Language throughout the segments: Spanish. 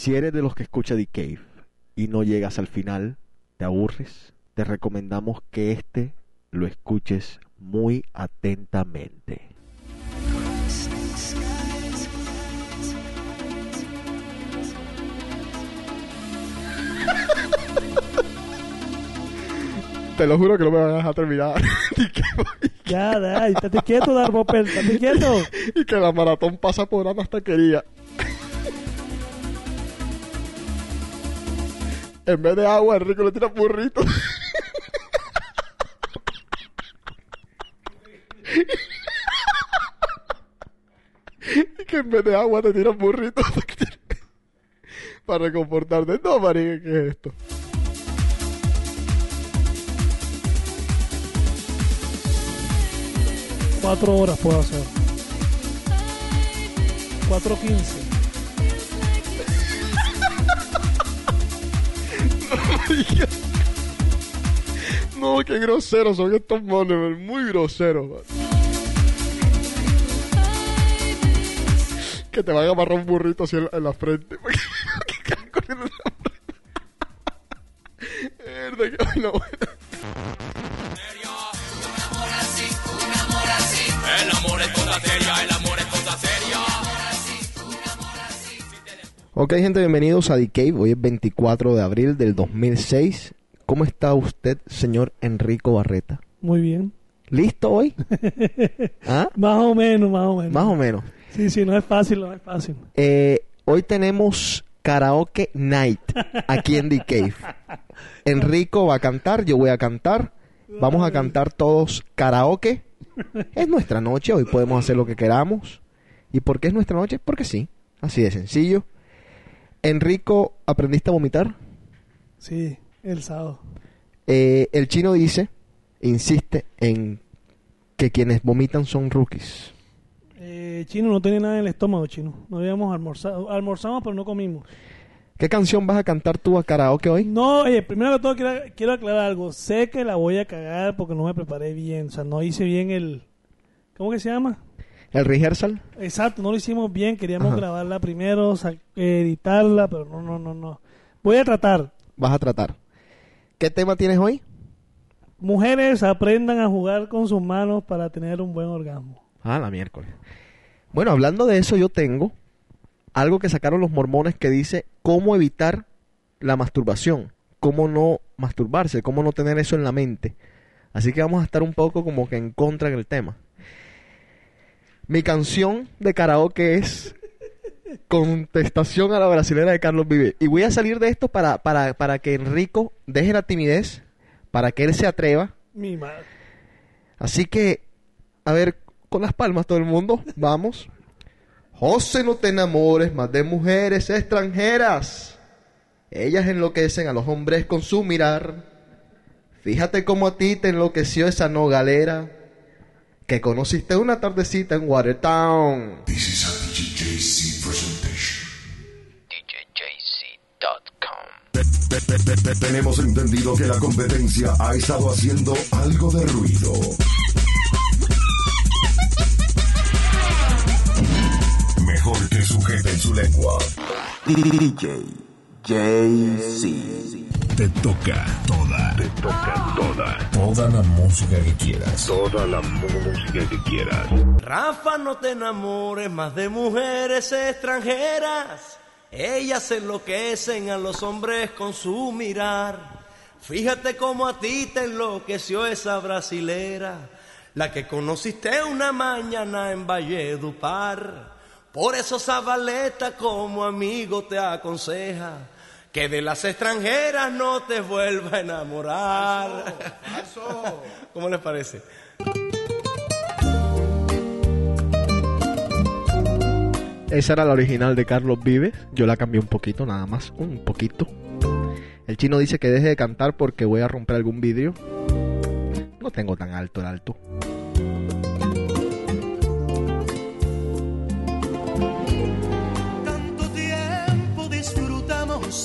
Si eres de los que escucha The Cave y no llegas al final, te aburres, te recomendamos que este lo escuches muy atentamente. Te lo juro que no me van a dejar terminar. Ya, ya, estate quieto, Darbopel, estate quieto. y que la maratón pasa por una taquería. en vez de agua, Enrico le tira burrito. y que en vez de agua te tiran burritos para reconfortarte. No, marica, ¿qué es esto? Cuatro horas puedo hacer. 4.15. No, qué groseros son estos monos, muy groseros. man. Que te van a amarrar un burrito así en la, en la frente. Verdad que vaina Ok, gente, bienvenidos a The Cave. Hoy es 24 de abril del 2006. ¿Cómo está usted, señor Enrico Barreta? Muy bien. ¿Listo hoy? ¿Ah? Más o menos, más o menos. Más o menos. Sí, sí, no es fácil, no es fácil. Eh, hoy tenemos karaoke night aquí en The Cave. Enrico va a cantar, yo voy a cantar. Vamos a cantar todos karaoke. Es nuestra noche, hoy podemos hacer lo que queramos. ¿Y por qué es nuestra noche? Porque sí, así de sencillo. Enrico, ¿aprendiste a vomitar? Sí, el sábado. Eh, el chino dice, insiste en que quienes vomitan son rookies. Eh, chino, no tenía nada en el estómago, chino. No habíamos almorzado. Almorzamos, pero no comimos. ¿Qué canción vas a cantar tú a karaoke hoy? No, oye, primero que todo quiero, quiero aclarar algo. Sé que la voy a cagar porque no me preparé bien. O sea, no hice bien el... ¿Cómo que se llama? ¿El rehearsal? Exacto, no lo hicimos bien. Queríamos Ajá. grabarla primero, editarla, pero no, no, no, no. Voy a tratar. Vas a tratar. ¿Qué tema tienes hoy? Mujeres aprendan a jugar con sus manos para tener un buen orgasmo. Ah, la miércoles. Bueno, hablando de eso, yo tengo algo que sacaron los mormones que dice cómo evitar la masturbación, cómo no masturbarse, cómo no tener eso en la mente. Así que vamos a estar un poco como que en contra del tema. Mi canción de karaoke es Contestación a la brasilera de Carlos Vive. Y voy a salir de esto para, para, para que Enrico deje la timidez, para que él se atreva Mi madre. Así que, a ver, con las palmas todo el mundo, vamos. José, no te enamores más de mujeres extranjeras. Ellas enloquecen a los hombres con su mirar. Fíjate cómo a ti te enloqueció esa nogalera que conociste una tardecita en Watertown. This is a DJJC presentation. DJJC.com. Tenemos entendido que la competencia ha estado haciendo algo de ruido. Mejor que sujeten su lengua. DJ JC. Te toca toda. Te toca toda. Toda la música que quieras. Toda la música que quieras. Rafa, no te enamores más de mujeres extranjeras. Ellas enloquecen a los hombres con su mirar. Fíjate cómo a ti te enloqueció esa brasilera, la que conociste una mañana en Valledupar. Por eso Zabaleta como amigo te aconseja que de las extranjeras no te vuelva a enamorar. ¿Cómo les parece? Esa era la original de Carlos Vives. Yo la cambié un poquito, nada más, un poquito. El chino dice que deje de cantar porque voy a romper algún vidrio. No tengo tan alto el alto.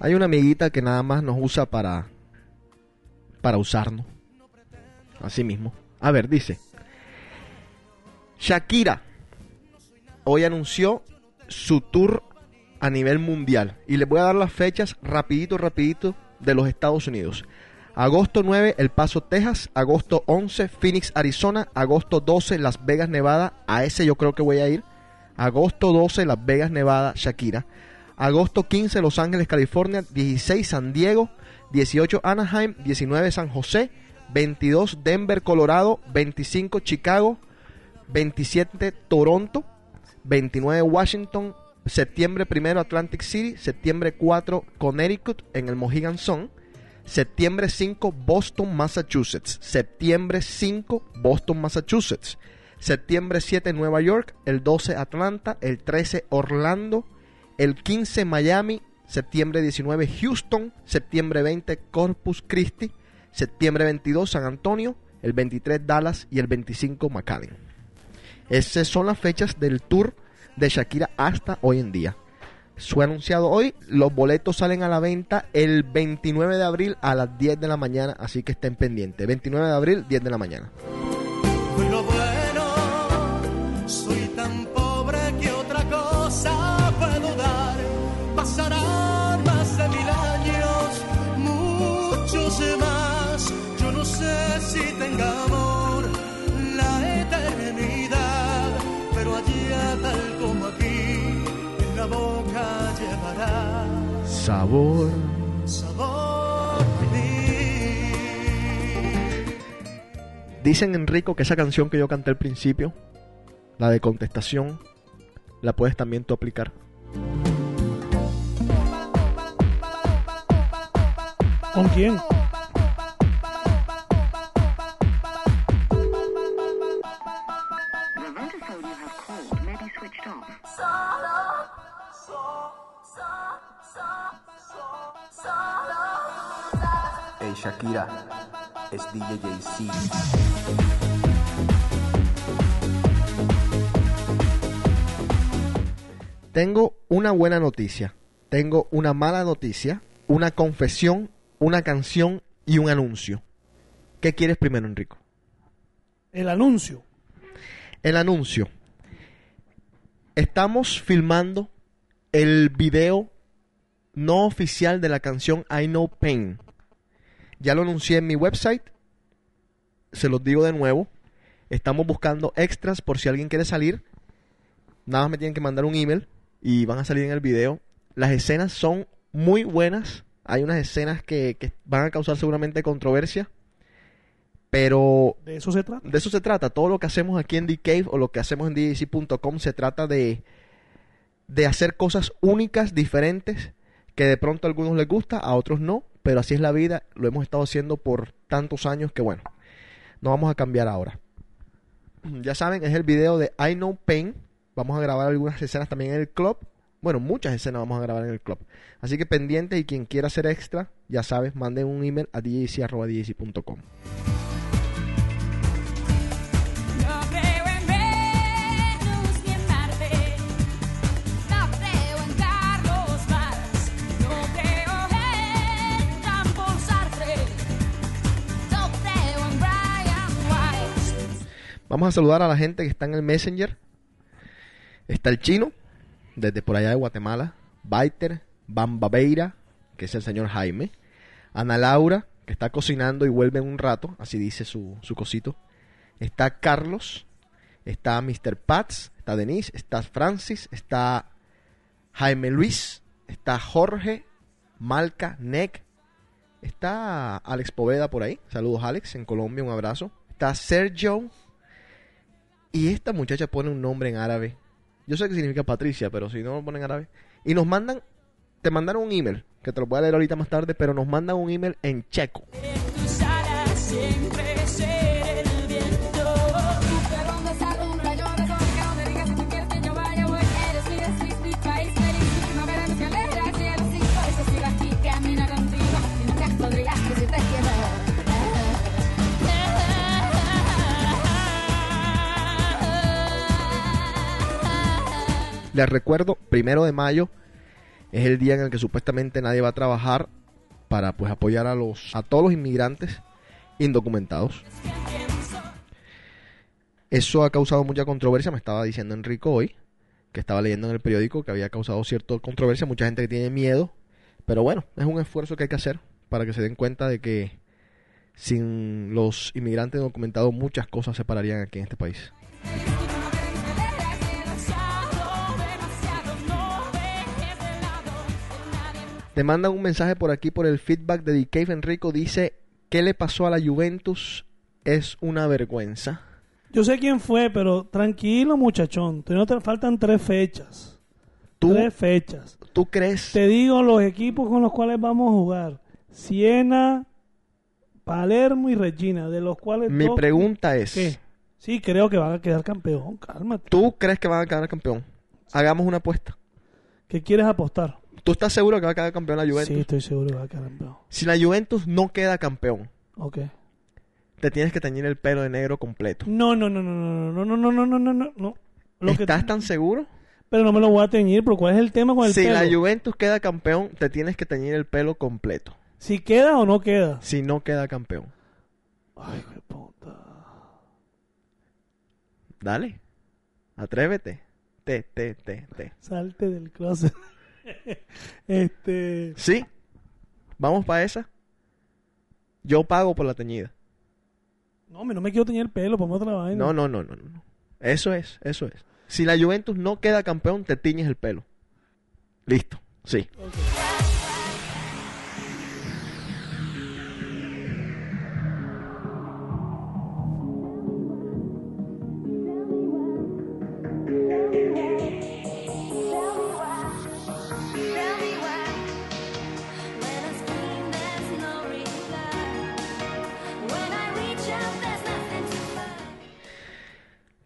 hay una amiguita que nada más nos usa para para usarnos. Así mismo. A ver, dice. Shakira hoy anunció su tour a nivel mundial y les voy a dar las fechas rapidito rapidito de los Estados Unidos. Agosto 9 El Paso, Texas, agosto 11 Phoenix, Arizona, agosto 12 Las Vegas, Nevada, a ese yo creo que voy a ir. Agosto 12 Las Vegas, Nevada, Shakira. Agosto 15 Los Ángeles, California, 16 San Diego, 18 Anaheim, 19 San José, 22 Denver, Colorado, 25 Chicago, 27 Toronto, 29 Washington, septiembre 1 Atlantic City, septiembre 4 Connecticut en el Mohegan Sun, septiembre 5 Boston, Massachusetts, septiembre 5 Boston, Massachusetts, septiembre 7 Nueva York, el 12 Atlanta, el 13 Orlando, el 15 Miami, septiembre 19 Houston, septiembre 20 Corpus Christi, septiembre 22 San Antonio, el 23 Dallas. Y el 25 McAllen. Esas son las fechas del tour de Shakira hasta hoy en día. Fue anunciado hoy, los boletos salen a la venta el 29 de abril a las 10 de la mañana, así que estén pendientes. 29 de abril, 10 de la mañana. Sabor. Dicen Enrico que esa canción que yo canté al principio, la de contestación, la puedes también tú aplicar. ¿Con quién? Shakira, es DJ JC. Tengo una buena noticia, tengo una mala noticia, una confesión, una canción y un anuncio. ¿Qué quieres primero, Enrico? El anuncio. El anuncio. Estamos filmando el video no oficial de la canción I Know Pain. Ya lo anuncié en mi website. Se los digo de nuevo. Estamos buscando extras por si alguien quiere salir. Nada más me tienen que mandar un email y van a salir en el video. Las escenas son muy buenas. Hay unas escenas que, que van a causar seguramente controversia. Pero De eso se trata. de eso se trata. Todo lo que hacemos aquí en The Cave o lo que hacemos en DJC.com se trata de, de hacer cosas únicas, diferentes, que de pronto a algunos les gusta, a otros no, pero así es la vida. Lo hemos estado haciendo por tantos años que bueno, no vamos a cambiar ahora. Ya saben, es el video de I Know Pain. Vamos a grabar algunas escenas también en el club. Bueno, muchas escenas vamos a grabar en el club. Así que pendientes y quien quiera hacer extra, ya sabes, manden un email a djc.com. Vamos a saludar a la gente que está en el Messenger. Está el chino, desde por allá de Guatemala. Baiter, Bambabeira, que es el señor Jaime. Ana Laura, que está cocinando y vuelve en un rato, así dice su, su cosito. Está Carlos, está Mr. Pats, está Denise, está Francis, está Jaime Luis, está Jorge, Malca, Neck, está Alex Poveda por ahí. Saludos Alex, en Colombia, un abrazo. Está Sergio, y esta muchacha pone un nombre en árabe. Yo sé que significa Patricia, pero si no lo ponen en árabe. Y nos mandan, te mandaron un email, que te lo voy a leer ahorita más tarde, pero nos mandan un email en checo. Siempre Les recuerdo, primero de mayo es el día en el que supuestamente nadie va a trabajar para pues apoyar a los a todos los inmigrantes indocumentados. Eso ha causado mucha controversia, me estaba diciendo Enrico hoy, que estaba leyendo en el periódico que había causado cierta controversia, mucha gente que tiene miedo, pero bueno, es un esfuerzo que hay que hacer para que se den cuenta de que sin los inmigrantes indocumentados muchas cosas se pararían aquí en este país. Te mandan un mensaje por aquí por el feedback de The Cave Enrico. Dice, ¿qué le pasó a la Juventus? Es una vergüenza. Yo sé quién fue, pero tranquilo, muchachón. No te faltan tres fechas. ¿Tú, Tres fechas. ¿tú crees? Te digo los equipos con los cuales vamos a jugar. Siena, Palermo y Regina, de los cuales... Mi dos- pregunta es, ¿Qué? Sí, creo que van a quedar campeón. Cálmate. ¿tú crees que van a quedar campeón? Hagamos una apuesta. ¿Qué quieres apostar? ¿Tú estás seguro que va a quedar campeón la Juventus? Sí, estoy seguro que va a quedar campeón. Si la Juventus no queda campeón, Ok. te tienes que teñir el pelo de negro completo. No, no, no, no, no, no, no, no, no, no, no, no. Lo que- ¿Estás tan seguro? Pero no me lo voy a teñir, pero ¿cuál es el tema con el Si pelo? la Juventus queda campeón, te tienes que teñir el pelo completo. Si queda o no queda. Si no queda campeón. Ay, qué puta. Dale. Atrévete. Te, te, te, te. Salte del closet. este. ¿Sí? ¿Vamos para esa? Yo pago por la teñida. No, me no me quiero teñir el pelo, ponme otra vaina. No, no, no, no, no. Eso es, eso es. Si la Juventus no queda campeón, te tiñes el pelo. Listo. Sí.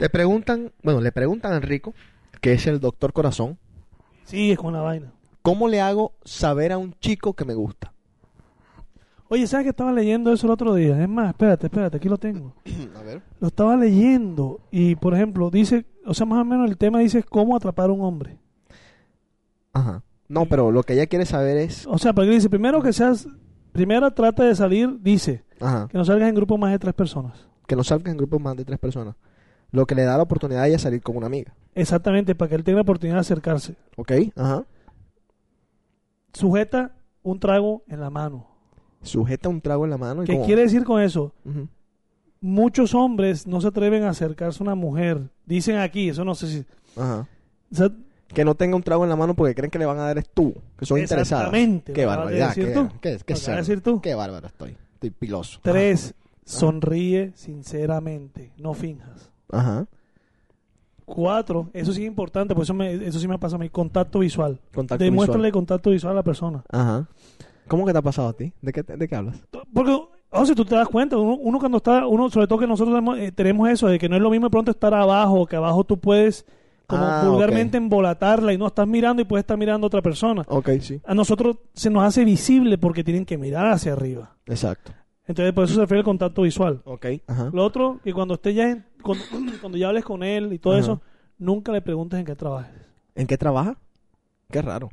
Te preguntan, bueno, le preguntan a Enrico, que es el doctor corazón, Sí, es con la vaina. ¿cómo le hago saber a un chico que me gusta? Oye, ¿sabes que estaba leyendo eso el otro día? Es más, espérate, espérate, aquí lo tengo. A ver. Lo estaba leyendo y, por ejemplo, dice, o sea, más o menos el tema dice cómo atrapar a un hombre. Ajá. No, pero lo que ella quiere saber es... O sea, porque dice, primero que seas, primero trata de salir, dice, Ajá. que no salgas en grupos más de tres personas. Que no salga en grupos más de tres personas. Lo que le da la oportunidad a ella salir con una amiga. Exactamente, para que él tenga la oportunidad de acercarse. ¿Ok? Ajá. Sujeta un trago en la mano. Sujeta un trago en la mano y ¿Qué quiere decir con eso? Muchos hombres no se atreven a acercarse a una mujer. Dicen aquí, eso no sé si... Ajá. o sea, Que no tenga un trago en la mano porque creen que le van a dar es tú. Que son interesados. Exactamente, Qué barbaridad. decir Qué, tú. qué, qué cerdo. decir tú. Qué bárbaro estoy. Estoy piloso. tres, sonríe sinceramente, no finjas. Ajá. Cuatro, eso sí es importante, por eso, me, eso sí me pasa a mí, contacto visual. Contacto Demuéstrale visual. contacto visual a la persona. Ajá. ¿Cómo que te ha pasado a ti? ¿De qué, de qué hablas? Porque, o sea, tú te das cuenta, uno, uno cuando está, uno, sobre todo que nosotros tenemos, eh, tenemos eso, de que no es lo mismo de pronto estar abajo, que abajo tú puedes como Ah, vulgarmente embolatarla y no estás mirando y puedes estar mirando a otra persona. Ok, sí. A nosotros se nos hace visible porque tienen que mirar hacia arriba. Exacto. Entonces, por eso se refiere al contacto visual. Ok. Ajá. Lo otro, que cuando estés ya, en- cuando, cuando ya hables con él y todo Ajá. eso, nunca le preguntes en qué trabajes. ¿En qué trabaja? Qué raro.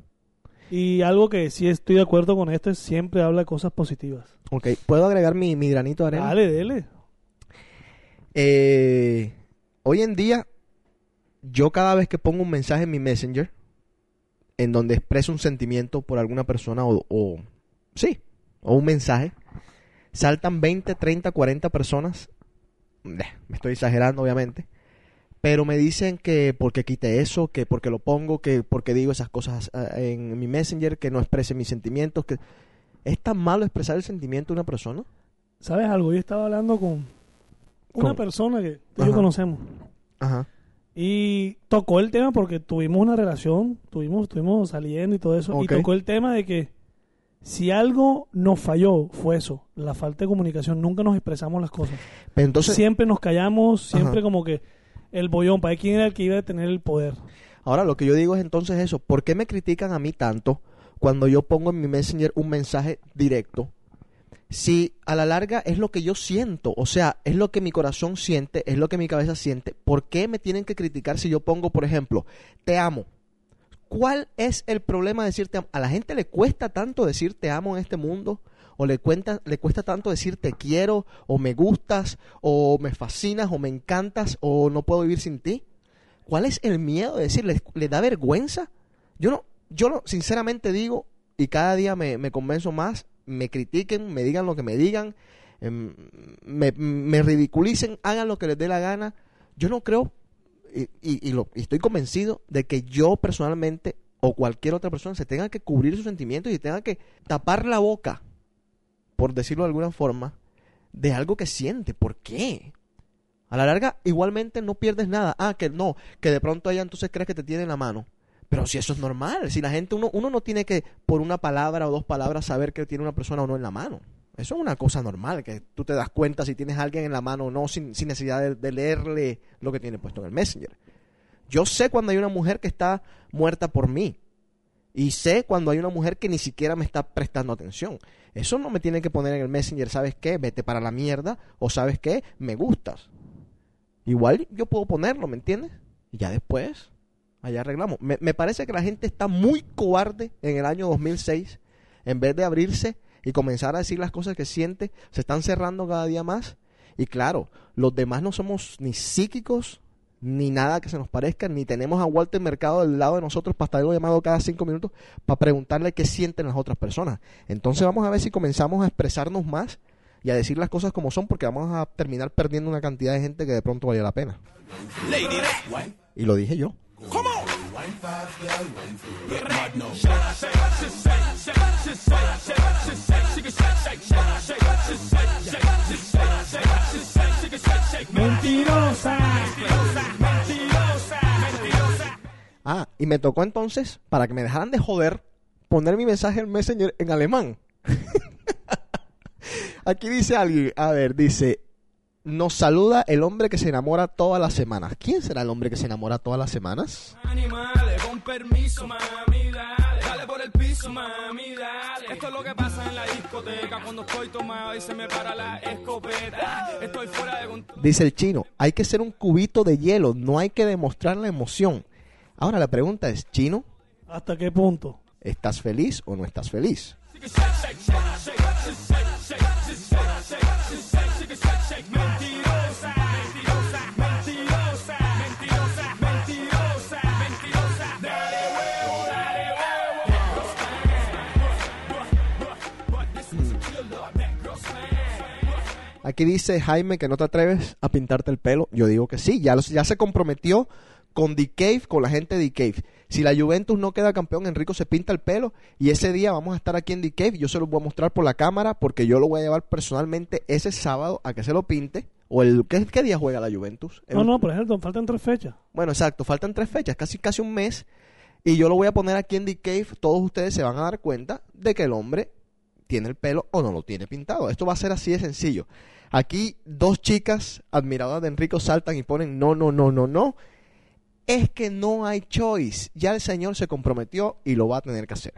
Y algo que sí estoy de acuerdo con esto es siempre habla de cosas positivas. Ok. ¿Puedo agregar mi, mi granito de arena? Dale, dele. Eh, hoy en día, yo cada vez que pongo un mensaje en mi Messenger, en donde expreso un sentimiento por alguna persona o, o- sí, o un mensaje, saltan 20, 30, 40 personas. Me estoy exagerando, obviamente. Pero me dicen que porque quite eso, que porque lo pongo, que porque digo esas cosas eh, en mi Messenger, que no exprese mis sentimientos, que ¿es tan malo expresar el sentimiento de una persona? ¿Sabes algo? Yo estaba hablando con una Con- persona que tú y yo conocemos. Ajá. Y tocó el tema porque tuvimos una relación, tuvimos, estuvimos saliendo y todo eso. Y tocó el tema de que si algo nos falló, fue eso, la falta de comunicación. Nunca nos expresamos las cosas. Pero entonces, siempre nos callamos, siempre Ajá. como que el bollón, para quién era el que iba a tener el poder. Ahora lo que yo digo es entonces eso, ¿por qué me critican a mí tanto cuando yo pongo en mi Messenger un mensaje directo? Si a la larga es lo que yo siento, o sea, es lo que mi corazón siente, es lo que mi cabeza siente, ¿por qué me tienen que criticar si yo pongo, por ejemplo, te amo? ¿Cuál es el problema de decirte amo? A la gente le cuesta tanto decir te amo en este mundo, o le, cuenta, le cuesta tanto decir te quiero, o me gustas, o me fascinas, o me encantas, o no puedo vivir sin ti. ¿Cuál es el miedo de decir? ¿Les, les da vergüenza? Yo no, yo no, sinceramente digo, y cada día me, me convenzo más, me critiquen, me digan lo que me digan, em, me ridiculicen, hagan lo que les dé la gana. Yo no creo y, y- lo- y estoy convencido de que yo personalmente o cualquier otra persona se tenga que cubrir sus sentimientos y tenga que tapar la boca, por decirlo de alguna forma, de algo que siente. ¿Por qué? A la larga, igualmente no pierdes nada. Ah, que no, que de pronto ella entonces crees que te tiene en la mano. Pero si eso es normal, si la gente, uno, uno no tiene que por una palabra o dos palabras saber que tiene una persona o no en la mano. Eso es una cosa normal, que tú te das cuenta si tienes a alguien en la mano o no sin, sin necesidad de, leerle lo que tiene puesto en el Messenger. Yo sé cuando hay una mujer que está muerta por mí. Y sé cuando hay una mujer que ni siquiera me está prestando atención. Eso no me tiene que poner en el Messenger, ¿sabes qué? Vete para la mierda. O ¿sabes qué? Me gustas. Igual yo puedo ponerlo, ¿me entiendes? Y ya después, allá arreglamos. Me, me parece que la gente está muy cobarde en el año 2006. En vez de abrirse y comenzar a decir las cosas que siente, se están cerrando cada día más. Y claro, los demás no somos ni psíquicos, ni nada que se nos parezca, ni tenemos a Walter Mercado del lado de nosotros para estarlo llamado cada cinco minutos para preguntarle qué sienten las otras personas. Entonces vamos a ver si comenzamos a expresarnos más y a decir las cosas como son, porque vamos a terminar perdiendo una cantidad de gente que de pronto valió la pena. Y lo dije yo. Mentirosa. Mentirosa. Mentirosa. Ah, y me tocó entonces, para que me dejaran de joder, poner mi mensaje en Messenger en alemán. Aquí dice alguien, a ver, dice, nos saluda el hombre que se enamora todas las semanas. ¿Quién será el hombre que se enamora todas las semanas? Animales, con permiso, mami, piso, mami, dale. Esto es lo que pasa en la discoteca cuando estoy tomado y se me para la escopeta. Estoy fuera de control. Dice el chino, hay que ser un cubito de hielo, no hay que demostrar la emoción. Ahora la pregunta es, chino, ¿Hasta qué punto? ¿estás feliz o no estás feliz? Aquí dice Jaime que no te atreves a pintarte el pelo. Yo digo que sí, ya, los- ya se comprometió con The Cave, con la gente de The Cave. Si la Juventus no queda campeón, Enrico se pinta el pelo y ese día vamos a estar aquí en The Cave. Yo se lo voy a mostrar por la cámara porque yo lo voy a llevar personalmente ese sábado a que se lo pinte. O el ¿qué, qué día juega la Juventus? No, El- no, por ejemplo, faltan tres fechas. Bueno, exacto, faltan tres fechas, casi casi un mes. Y yo lo voy a poner aquí en The Cave. Todos ustedes se van a dar cuenta de que el hombre tiene el pelo o no lo tiene pintado. Esto va a ser así de sencillo. Aquí dos chicas admiradoras de Enrico saltan y ponen no, no, no, no, no. Es que no hay choice. Ya el señor se comprometió y lo va a tener que hacer.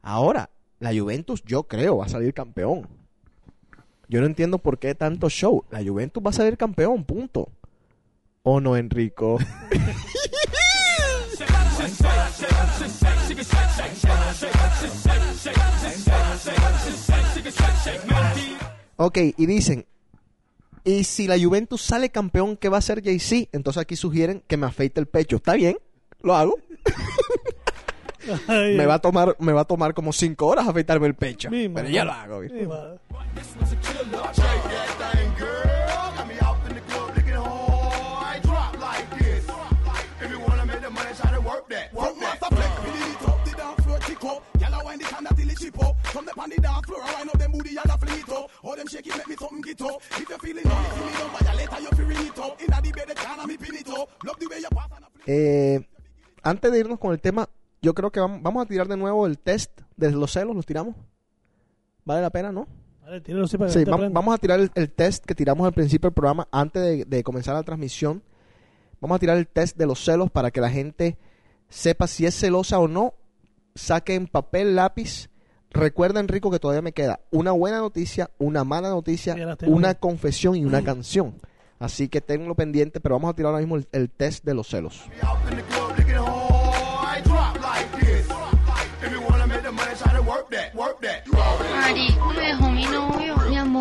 Ahora, la Juventus yo creo va a salir campeón. Yo no entiendo por qué tanto show. La Juventus va a salir campeón, punto. ¿O no, Enrico? ok, y dicen, y si la Juventus sale campeón, ¿qué va a hacer Jay-Z? Entonces aquí sugieren que me afeite el pecho. ¿Está bien? Lo hago. Ay, me va a tomar, me va a tomar como cinco horas afeitarme el pecho. Pero ya lo hago. Eh, antes de irnos con el tema, yo creo que vam- vamos a tirar de nuevo el test de los celos. ¿Los tiramos? ¿Vale la pena, no? Vale, tíralo para que Sí, no te va- prenda. vamos a tirar el, el test que tiramos al principio del programa antes de, de comenzar la transmisión. Vamos a tirar el test de los celos para que la gente sepa si es celosa o no. Saquen papel, lápiz. Recuerda, Enrico, que todavía me queda una buena noticia, una mala noticia, una confesión y una canción. Así que tenlo pendiente, pero vamos a tirar ahora mismo el, test de los celos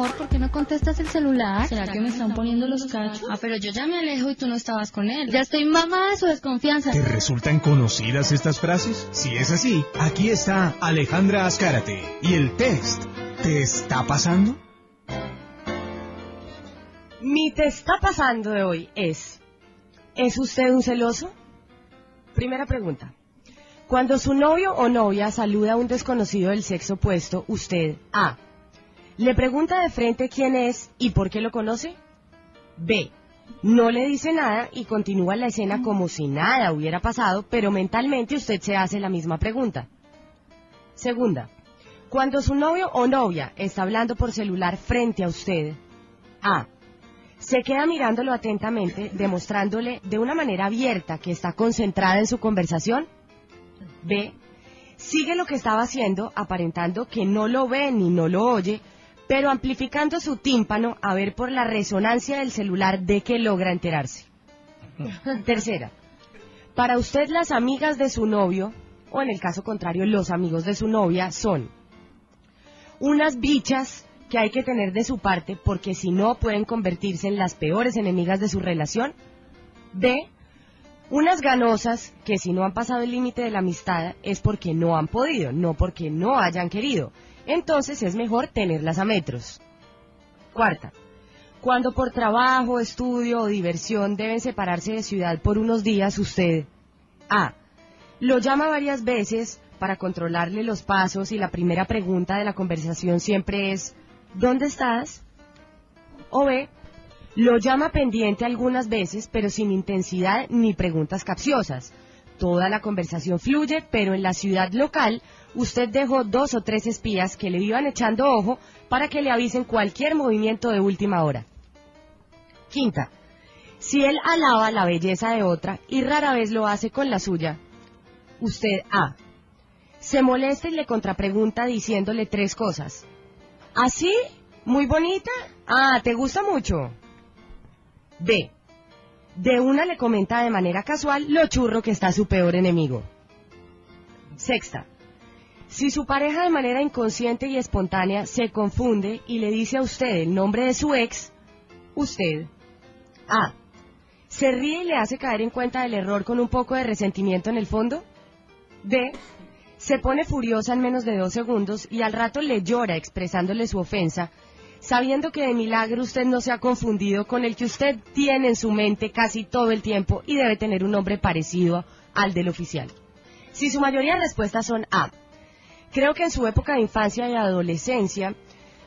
amor, ¿por qué no contestas el celular? ¿Será que me están poniendo los cachos? Ah, pero yo ya me alejo y tú no estabas con él. Ya estoy mamá de su desconfianza. ¿Te resultan conocidas estas frases? Si es así, aquí está Alejandra Azcárate y el test. ¿Te está pasando? Mi te está pasando de hoy es, ¿es usted un celoso? Primera pregunta. Cuando su novio o novia saluda a un desconocido del sexo opuesto, usted A. Le pregunta de frente quién es y por qué lo conoce. B. No le dice nada y continúa la escena como si nada hubiera pasado, pero mentalmente usted se hace la misma pregunta. Segunda. Cuando su novio o novia está hablando por celular frente a usted, A. Se queda mirándolo atentamente, demostrándole de una manera abierta que está concentrada en su conversación. B. Sigue lo que estaba haciendo, aparentando que no lo ve ni no lo oye, pero amplificando su tímpano a ver por la resonancia del celular de que logra enterarse. Tercera. Para usted las amigas de su novio, o en el caso contrario los amigos de su novia, son unas bichas que hay que tener de su parte porque si no pueden convertirse en las peores enemigas de su relación. B. Unas ganosas que si no han pasado el límite de la amistad es porque no han podido, no porque no hayan querido. Entonces es mejor tenerlas a metros. Cuarta. Cuando por trabajo, estudio o diversión deben separarse de ciudad por unos días, usted A. Lo llama varias veces para controlarle los pasos y la primera pregunta de la conversación siempre es ¿Dónde estás? O B. Lo llama pendiente algunas veces, pero sin intensidad ni preguntas capciosas. Toda la conversación fluye, pero en la ciudad local usted dejó dos o tres espías que le iban echando ojo para que le avisen cualquier movimiento de última hora. Quinta. Si él alaba la belleza de otra y rara vez lo hace con la suya, usted A. Se molesta y le contrapregunta diciéndole tres cosas. ¿Así? ¿Muy bonita? Ah, ¿te gusta mucho? B. De una le comenta de manera casual lo churro que está su peor enemigo. Sexta. Si su pareja de manera inconsciente y espontánea se confunde y le dice a usted el nombre de su ex, usted A. Se ríe y le hace caer en cuenta del error con un poco de resentimiento en el fondo. B. Se pone furiosa en menos de dos segundos y al rato le llora expresándole su ofensa, sabiendo que de milagro usted no se ha confundido con el que usted tiene en su mente casi todo el tiempo y debe tener un nombre parecido al del oficial. Si su mayoría de respuestas son A. Creo que en su época de infancia y adolescencia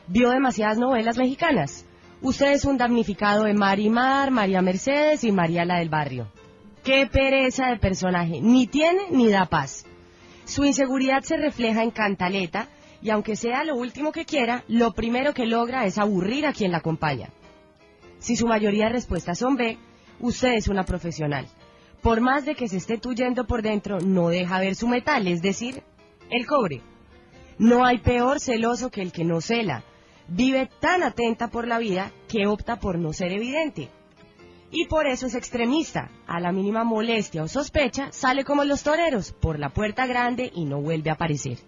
vio demasiadas novelas mexicanas. Usted es un damnificado de Marimar, María Mercedes y María la del Barrio. Qué pereza de personaje, ni tiene ni da paz. Su inseguridad se refleja en Cantaleta y aunque sea lo último que quiera, lo primero que logra es aburrir a quien la acompaña. Si su mayoría de respuestas son B, usted es una profesional. Por más de que se esté tuyendo por dentro, no deja ver su metal, es decir, el cobre. No hay peor celoso que el que no cela. Vive tan atenta por la vida que opta por no ser evidente. Y por eso es extremista. A la mínima molestia o sospecha, sale como los toreros, por la puerta grande y no vuelve a aparecer.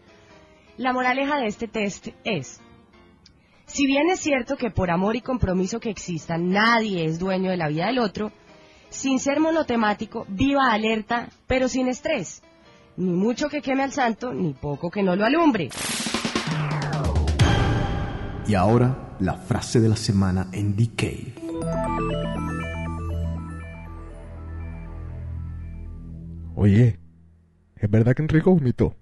La moraleja de este test es, si bien es cierto que por amor y compromiso que existan, nadie es dueño de la vida del otro, sin ser monotemático, viva alerta, pero sin estrés. Ni mucho que queme al santo, ni poco que no lo alumbre. Y ahora, la frase de la semana en Decay. Oye, ¿es verdad que Enrico vomitó?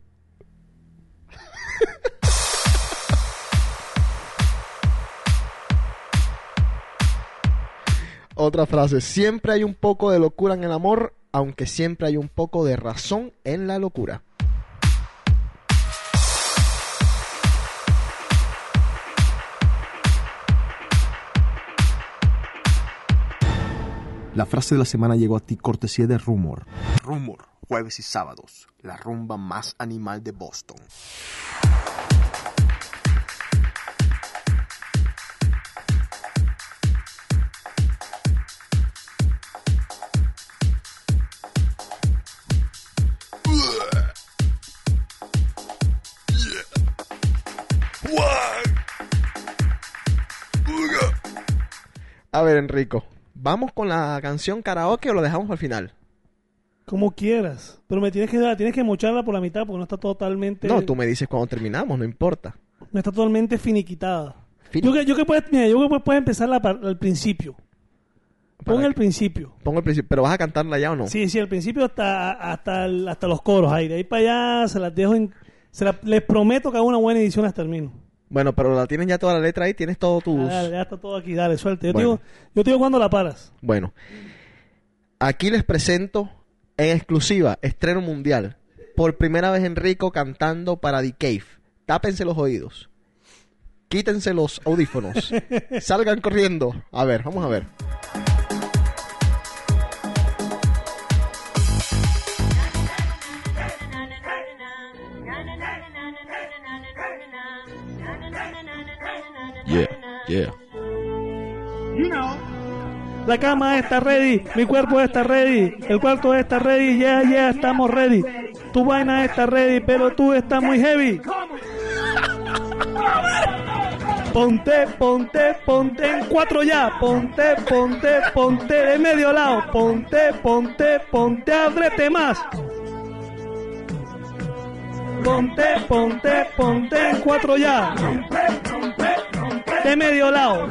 Otra frase, siempre hay un poco de locura en el amor, aunque siempre hay un poco de razón en la locura. La frase de la semana llegó a ti cortesía de Rumor. Rumor, jueves y sábados, la rumba más animal de Boston. A ver, Enrico. ¿Vamos con la canción karaoke o lo dejamos al final? Como quieras. Pero me tienes que dar, tienes que mocharla por la mitad porque no está totalmente. No, tú me dices cuando terminamos, no importa. No está totalmente finiquitada. Fini- Yo que, yo que puedes, mira, yo que puedes empezar la al principio. Pon el principio. Pongo el principio. ¿Pero vas a cantarla ya o no? Sí, sí, al principio hasta, hasta, hasta los coros ahí. De ahí para allá se las dejo en. Se la- les prometo que hago una buena edición las termino. Bueno, pero la tienes ya toda la letra ahí, tienes todos tus... Dale, ya está todo aquí, dale, suelte. Yo, Bueno. te digo, yo te digo cuando la paras. Bueno, aquí les presento en exclusiva, estreno mundial. Por primera vez Enrico cantando para The Cave. Tápense los oídos. Quítense los audífonos. Salgan corriendo. A ver, vamos a ver. Yeah, yeah. La cama está ready, mi cuerpo está ready, el cuarto está ready, yeah, yeah, estamos ready. Tu vaina está ready, pero tú estás muy heavy. Ponte, ponte, ponte en cuatro ya. Ponte, ponte, ponte de medio lado. Ponte, ponte, ponte, ábrete más. Ponte, ponte, ponte en cuatro ya. De medio lado.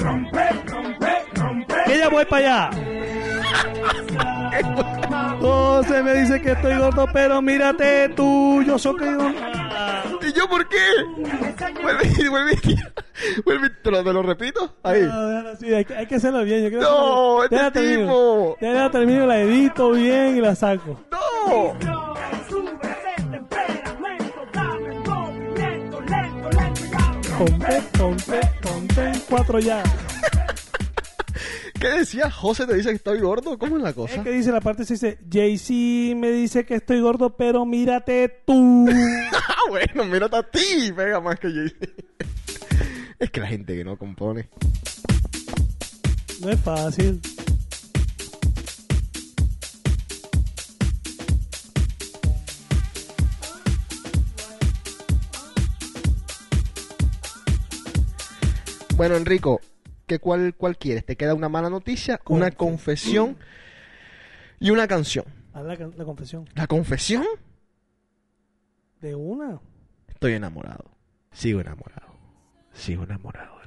Que ya voy para allá. José me dice que estoy gordo, pero mírate tú, yo soy que... ¿Y yo por qué? Vuelve, vuelve, vuelve, te lo, te lo repito. Ahí. No, déjalo así, hay, que, hay que hacerlo bien. Yo quiero No, hacerlo- este ya la termino. tipo. Ya la termino, la edito bien y la saco. ¡No! Ponte, ponte, ponte en cuatro ya. ¿Qué decía? José te dice que estoy gordo. ¿Cómo es la cosa? Es que dice la parte, se dice, Jay-Z me dice que estoy gordo, pero mírate tú. Ah, bueno, mírate a ti. Pega más que yo. es que la gente que no compone. No es fácil. Bueno, Enrico, ¿qué cuál, ¿cuál quieres? ¿Te queda una mala noticia, una confesión y una canción? Haz la, la confesión. ¿La confesión? De una. Estoy enamorado. Sigo enamorado. Sigo enamorado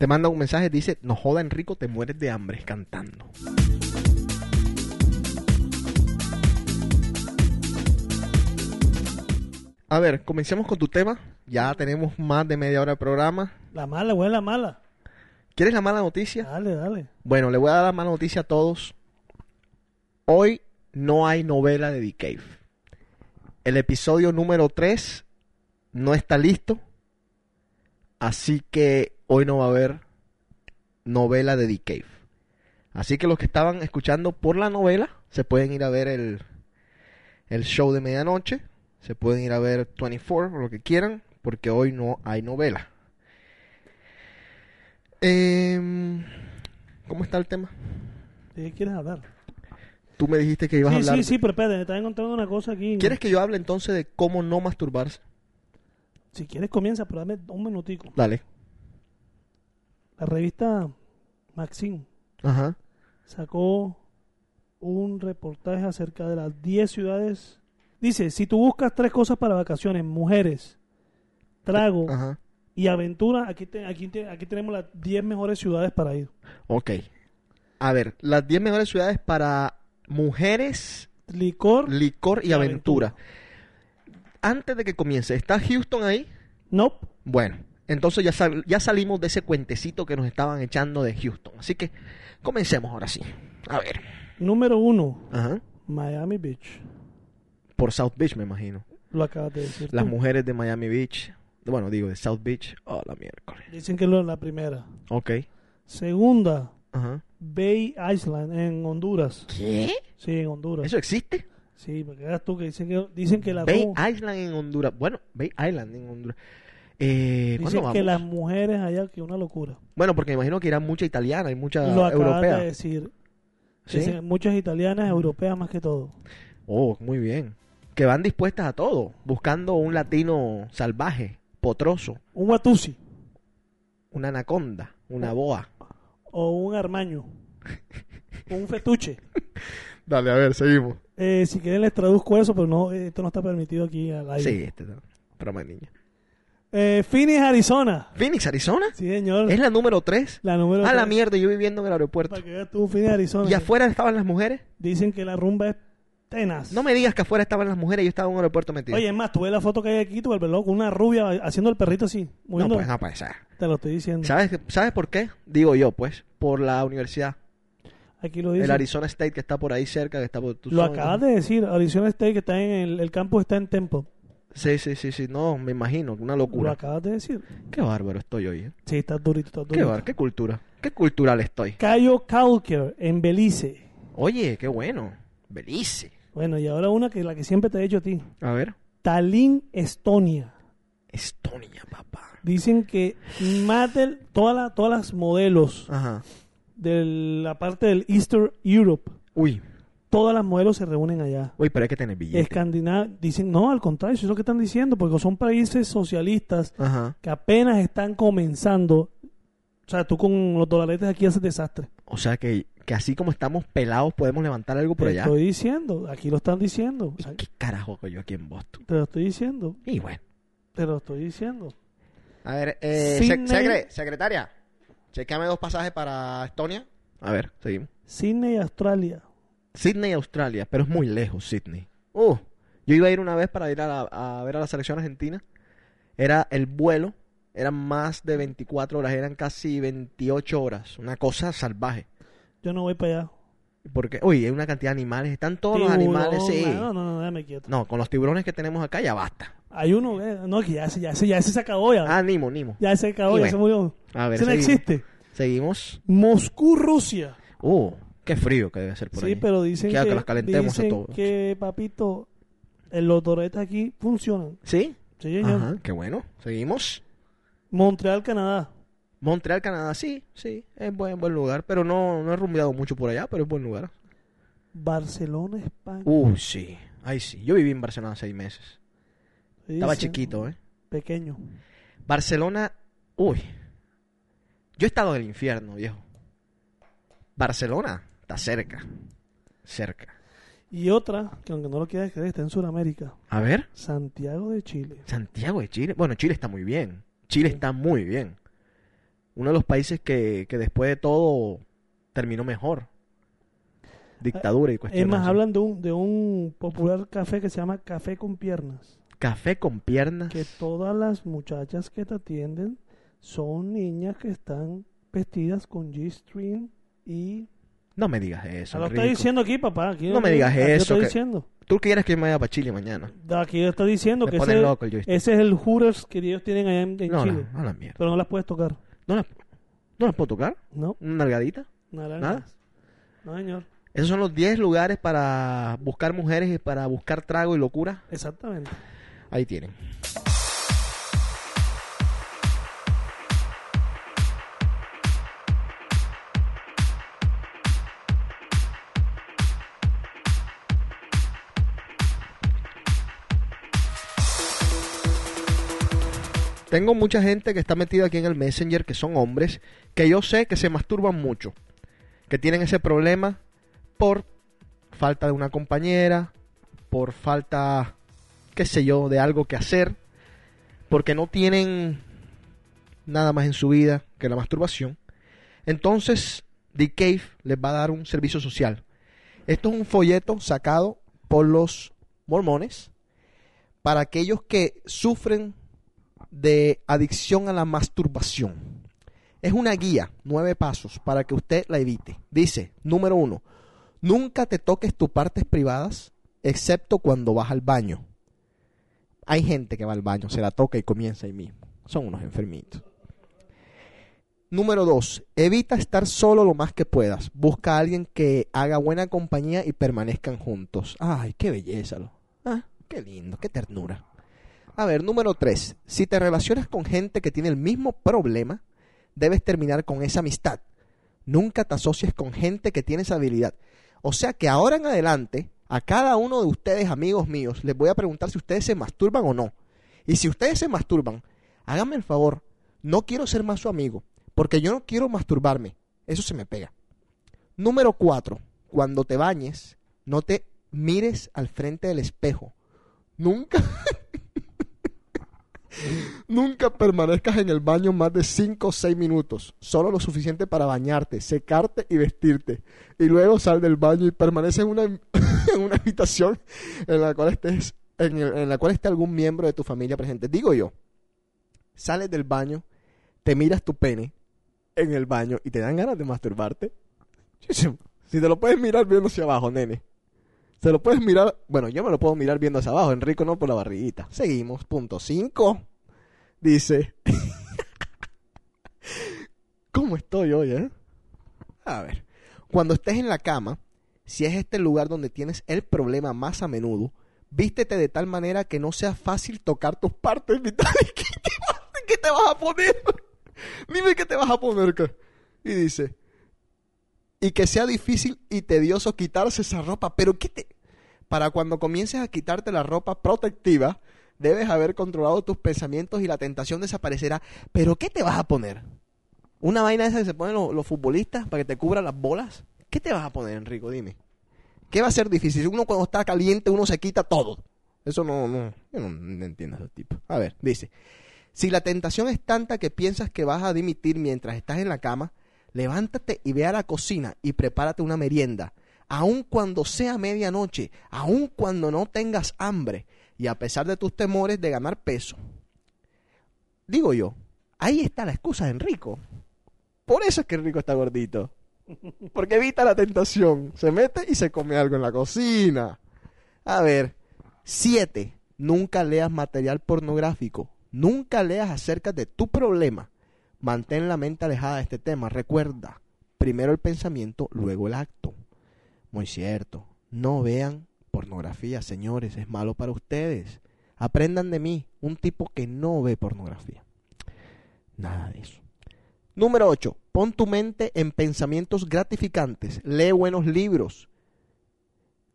Te manda un mensaje, dice, no joda Enrico, te mueres de hambre cantando. A ver, comencemos con tu tema. Ya tenemos más de media hora de programa. La mala, güey, la mala. ¿Quieres la mala noticia? Dale, dale. Bueno, le voy a dar la mala noticia a todos. Hoy no hay novela de The Cave. El episodio número 3 no está listo. Así que hoy no va a haber novela de The Cave. Así que los que estaban escuchando por la novela se pueden ir a ver el, el show de medianoche. Se pueden ir a ver 24 o lo que quieran. Porque hoy no hay novela. Em, ¿Cómo está el tema? ¿De qué quieres hablar? Tú me dijiste que ibas a hablar. sí, de- sí, pero espérate, me estaba encontrando una cosa aquí. ¿Quieres que yo hable entonces de cómo no masturbarse? Si quieres comienza, pero dame un minutico. Dale. La revista Maxim Ajá. sacó un reportaje acerca de las 10 ciudades. Dice, si tú buscas tres cosas para vacaciones, mujeres, trago Ajá. y aventura, aquí, te- aquí, te- aquí tenemos las 10 mejores ciudades para ir. Ok. A ver, las 10 mejores ciudades para mujeres, Licor, licor y aventura. Antes de que comience, ¿está Houston ahí? Nope. Bueno, entonces ya, sal- ya salimos de ese cuentecito que nos estaban echando de Houston. Así que comencemos ahora sí. A ver. número uno, Ajá. Miami Beach. Por South Beach, me imagino. Lo acabas de decir. Las tú. mujeres de Miami Beach. Bueno, digo, de South Beach. Oh, la miércoles. Dicen que es la primera. Ok. Segunda, Ajá. Bay Island en Honduras. ¿Qué? Sí, en Honduras. ¿Eso existe? Sí, porque veas tú que dicen que, dicen que la Bay robo- Island en Honduras. Bueno, Bay Island en Honduras. Eh, que las mujeres allá, que una locura. Bueno, porque me imagino que irán mucha italiana y mucha Lo acabas europea. de decir. ¿Sí? Dicen muchas italianas, europeas más que todo. Oh, muy bien. Que van dispuestas a todo, buscando un latino salvaje, potroso, Un Watusi una anaconda, una boa. o un armaño. o un fetuche. Dale, a ver, seguimos. Eh, si quieren les traduzco eso, pero no, esto no está permitido aquí al aire. Sí, este no. Broma niña. Eh, Phoenix, Arizona. Phoenix, Arizona. Sí, señor. ¿Es la número 3? La número A la mierda, yo viviendo en el aeropuerto. Para que veas tú, Phoenix, Arizona. ¿Y afuera estaban las mujeres? Dicen que la rumba es tenaz. No me digas que afuera estaban las mujeres, yo estaba en un aeropuerto metido. Oye, es más, tú ves la foto que hay aquí, tú ves loco, una rubia haciendo el perrito así. no, moviendo- pues no puede ser. Te lo estoy diciendo. ¿Sabes, ¿Sabes por qué? Digo yo, pues, por la universidad. Aquí lo dice. El Arizona State que está por ahí cerca, que está por tu Lo zona. acabas de decir, Arizona State que está en el, el campus está en Temple. Sí, sí, sí, sí, no, me imagino, una Lo locura. acabas de decir. Qué bárbaro estoy hoy, ¿eh? Sí, está durito, está Qué durito. bárbaro, qué cultura, qué cultural estoy. Cayo Calker en Belice. Oye, qué bueno, Belice. Bueno, y ahora una que la que siempre te he dicho a ti. A ver. Tallinn, Estonia. Estonia, papá. Dicen que de todas las todas las modelos Ajá. de la parte del Eastern Europe, Uy, todas las modelos se reúnen allá. uy, pero hay que tener billete. Escandinavia, dicen, no, al contrario, eso es lo que están diciendo, porque son países socialistas Ajá. que apenas están comenzando. O sea, tú con los dolaretes aquí haces desastre. O sea que, que así como estamos pelados podemos levantar algo por te allá. estoy diciendo, aquí lo están diciendo. ¿Qué carajo yo aquí en Boston? te lo estoy diciendo, Y bueno. te lo estoy diciendo. A ver, eh, Sydney- sec- secre- secretaria, chequeame dos pasajes para Estonia. A ver, seguimos. Sydney, Australia. Sydney, Australia, pero es muy lejos, Sydney. Uh, yo iba a ir una vez para ir a, la- a ver a la selección argentina. Era el vuelo, eran más de 24 horas, eran casi 28 horas. Una cosa salvaje. Yo no voy para allá. Porque, uy, hay una cantidad de animales, están todos los animales, sí. No, no, no, déjame quieto. No, con los tiburones que tenemos acá ya basta. Hay uno, eh, no, que ya, se- ya, se- ya ese se acabó ya. Ah, Nimo, Nimo. ya se acabó, Y ya se bueno, murió. A ver, Ese no existe. Seguimos. Moscú, Rusia. Uh, qué frío que debe ser por sí, ahí. pero dicen que, que las calentemos a dicen todos. que, papito, los doretes aquí funcionan. ¿Sí? Sí, señor. Ajá, qué bueno. Seguimos. Montreal, Canadá. Montreal, Canadá, sí, sí, es buen, buen lugar, pero no, no he rumbeado mucho por allá, pero es buen lugar. Barcelona, España. Uh, sí, ay sí, yo viví en Barcelona seis meses, estaba chiquito, ¿eh? Pequeño. Barcelona, uy, yo he estado en el infierno, viejo. Barcelona, está cerca, cerca. Y otra, que aunque no lo quieras creer, está en Sudamérica. A ver, Santiago de Chile. Santiago de Chile, bueno, Chile está muy bien, Chile está muy bien. Uno de los países que, que después de todo terminó mejor. Dictadura y Es cuestiones. más, así. hablan de un, de un popular café que se llama Café con Piernas. Café con piernas. Que todas las muchachas que te atienden son niñas que están vestidas con G-string y... No me digas eso. lo estoy diciendo aquí, papá. Aquí No me digas aquí eso. estoy que- diciendo. Tú quieres que yo me vaya para Chile mañana. Aquí lo está diciendo Me que ese, loco el ese es el Hooters que ellos tienen allá en, en No, no, Chile. no la mierda. Pero no las puedes tocar. ¿No las, ¿No las puedo tocar? No. ¿Una nalgadita? ¿Nada? No, señor. Esos son los 10 lugares para buscar mujeres y para buscar trago y locura. Exactamente. Ahí tienen. Tengo mucha gente que está metida aquí en el Messenger, que son hombres, que yo sé que se masturban mucho, que tienen ese problema por falta de una compañera, por falta, qué sé yo, de algo que hacer, porque no tienen nada más en su vida que la masturbación. Entonces, The Cave les va a dar un servicio social. Esto es un folleto sacado por los mormones para aquellos que sufren de adicción a la masturbación. Es una guía, nueve pasos, para que usted la evite. Dice, número uno, nunca te toques tus partes privadas, excepto cuando vas al baño. Hay gente que va al baño, se la toca y comienza ahí mismo. Son unos enfermitos. Número dos, evita estar solo lo más que puedas. Busca a alguien que haga buena compañía y permanezcan juntos. Ay, qué belleza. Ah, qué lindo, qué ternura. A ver, número tres, si te relacionas con gente que tiene el mismo problema, debes terminar con esa amistad. Nunca te asocies con gente que tiene esa habilidad. O sea que ahora en adelante, a cada uno de ustedes, amigos míos, les voy a preguntar si ustedes se masturban o no. Y si ustedes se masturban, háganme el favor, no quiero ser más su amigo, porque yo no quiero masturbarme. Eso se me pega. Número cuatro, cuando te bañes, no te mires al frente del espejo. Nunca, nunca permanezcas en el baño más de 5 o 6 minutos. Solo lo suficiente para bañarte, secarte y vestirte. Y luego sal del baño y permanece en una, en una habitación en la cual estés, en, en la cual esté algún miembro de tu familia presente. Digo yo, sales del baño, te miras tu pene en el baño y te dan ganas de masturbarte. Si te lo puedes mirar viendo hacia abajo, nene. Se lo puedes mirar, bueno, yo me lo puedo mirar viendo hacia abajo, Enrico no por la barriguita. Seguimos, punto 5. Dice, ¿cómo estoy hoy, eh? A ver, cuando estés en la cama, si es este el lugar donde tienes el problema más a menudo, vístete de tal manera que no sea fácil tocar tus partes vitales. ¿Qué te vas, a poner? Dime qué te vas a poner. ¿qué? Y dice, y que sea difícil y tedioso quitarse esa ropa. Pero ¿qué te...? Para cuando comiences a quitarte la ropa protectiva, debes haber controlado tus pensamientos y la tentación desaparecerá. Pero ¿qué te vas a poner? ¿Una vaina esa que se ponen los, los futbolistas para que te cubra las bolas? ¿Qué te vas a poner, Enrico? Dime. ¿Qué va a ser difícil? Uno cuando está caliente, uno se quita todo. Eso no, no, yo no, entiendo a ese tipo. A ver, dice, si la tentación es tanta que piensas que vas a dimitir mientras estás en la cama, levántate y ve a la cocina y prepárate una merienda, aun cuando sea medianoche, aun cuando no tengas hambre y a pesar de tus temores de ganar peso. Digo yo, ahí está la excusa de Enrico. Por eso es que Enrico está gordito. Porque evita la tentación. Se mete y se come algo en la cocina. A ver, siete. Nunca leas material pornográfico. Nunca leas acerca de tu problema. Mantén la mente alejada de este tema. Recuerda, primero el pensamiento, luego el acto. Muy cierto. No vean pornografía, señores. Es malo para ustedes. Aprendan de mí, un tipo que no ve pornografía. Nada de eso. Número 8. Pon tu mente en pensamientos gratificantes. Lee buenos libros.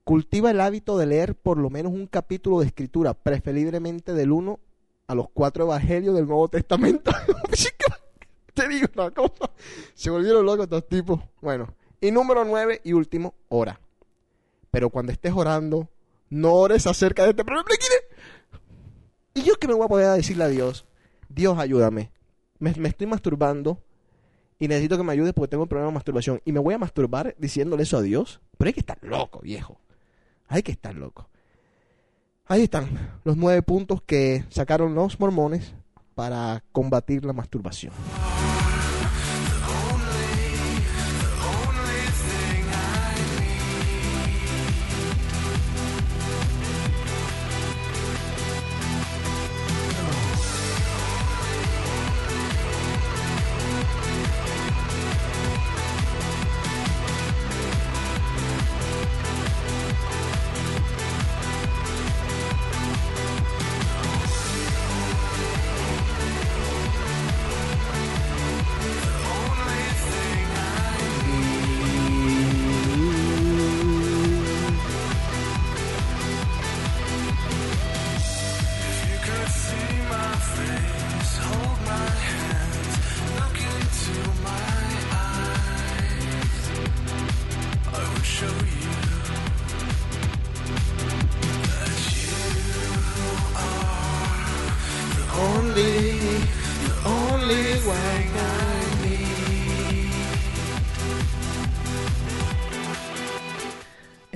Cultiva el hábito de leer por lo menos un capítulo de escritura, preferiblemente del 1 a los 4 evangelios del Nuevo Testamento. Te digo una cosa. Se volvieron locos estos tipos. Bueno. Y número 9 y último, ora. Pero cuando estés orando, no ores acerca de este problema. ¿Y yo qué me voy a poder decirle a Dios? Dios, ayúdame. Me, me estoy masturbando y necesito que me ayudes porque tengo un problema de masturbación. Y me voy a masturbar diciéndole eso a Dios. Pero hay que estar loco, viejo. Hay que estar loco. Ahí están los nueve puntos que sacaron los mormones para combatir la masturbación.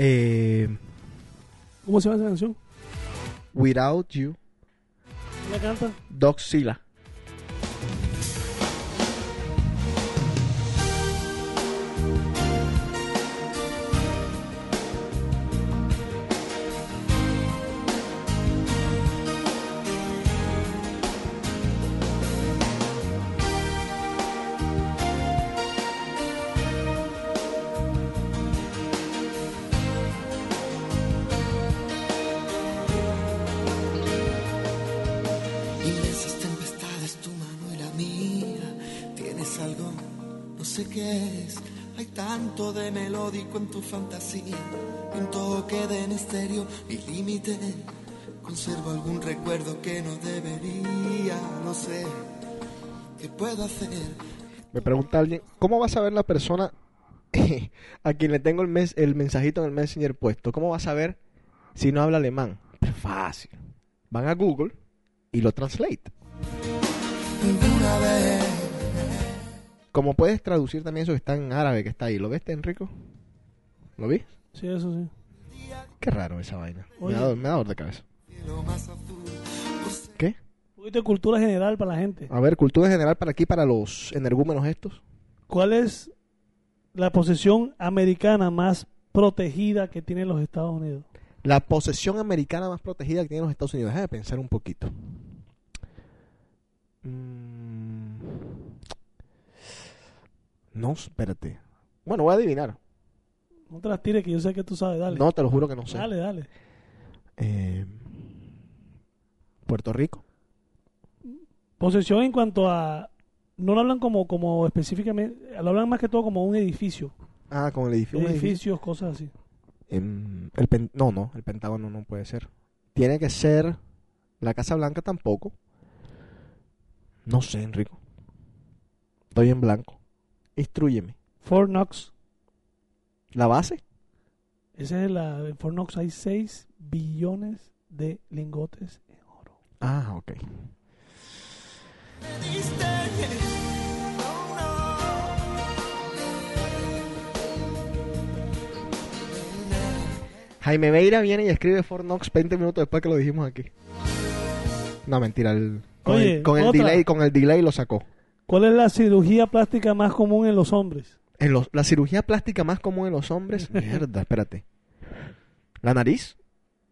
Eh, ¿Cómo se llama esa canción? Without You, ¿Quién la canta? Doc tanto de melódico en tu fantasía un toque de misterio y límite. Conservo algún recuerdo que no debería, no sé qué puedo hacer. Me pregunta alguien, ¿cómo va a saber la persona a quien le tengo el, mes, el mensajito en el Messenger puesto? ¿Cómo va a saber si no habla alemán? Pues fácil. Van a Google y lo translate. Alguna vez Como puedes traducir también eso que está en árabe que está ahí. ¿Lo ves, Enrico? ¿Lo vi? Sí, eso sí. Qué raro esa vaina. Me da, me da dolor de cabeza. ¿Qué? Un poquito de cultura general para la gente. A ver, cultura general para aquí, para los energúmenos estos. ¿Cuál es la posesión americana más protegida que tienen los Estados Unidos? La posesión americana más protegida que tienen los Estados Unidos. Déjame pensar un poquito. Mm. No, espérate. Bueno, voy a adivinar. No te las tires que yo sé que tú sabes, dale. No, te lo juro que no sé. Dale, dale. Eh, Puerto Rico. Posesión en cuanto a... No lo hablan como, como específicamente, lo hablan más que todo como un edificio. Ah, con el edificio. un edificio. Edificios, cosas así. Em, el pen- no, no, el Pentágono no puede ser. Tiene que ser la Casa Blanca tampoco. No sé, Enrico. Estoy en blanco. Instrúyeme. Fort Knox. ¿La base? Esa es la... En Fort Knox hay 6 billones de lingotes. Ah, ok. Jaime Beira viene y escribe Fort Knox 20 minutos después que lo dijimos aquí. No, mentira. el- con Oye, el, con el otra. delay, con el delay lo sacó. ¿Cuál es la cirugía plástica más común en los hombres? En los, la cirugía plástica más común en los hombres. Mierda, espérate. ¿La nariz?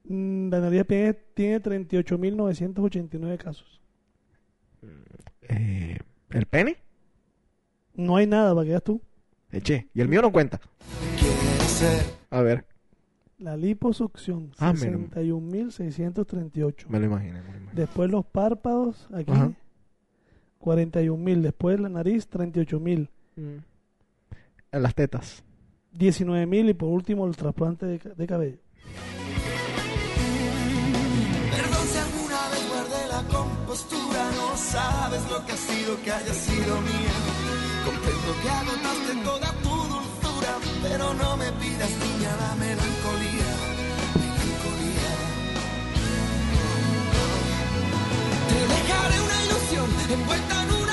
Mm, La nariz tiene, tiene 38.989 casos. Eh, ¿El pene? No hay nada, para que veas tú. Eche. Y el mío no cuenta. A ver, La liposucción, Ah, me lo- 61.638. me lo imaginé. me lo imaginé. Después los párpados, aquí, Ajá. 41.000. Después la nariz, 38.000. En las tetas. 19.000 y por último el trasplante de, de cabello. Perdón si alguna vez guardé la compostura, no sabes lo que ha sido que haya sido mía. Comprendo que agotaste toda tu dulzura, pero no me pidas niña la melancolía, melancolía. Te dejaré ilusión envuelta en una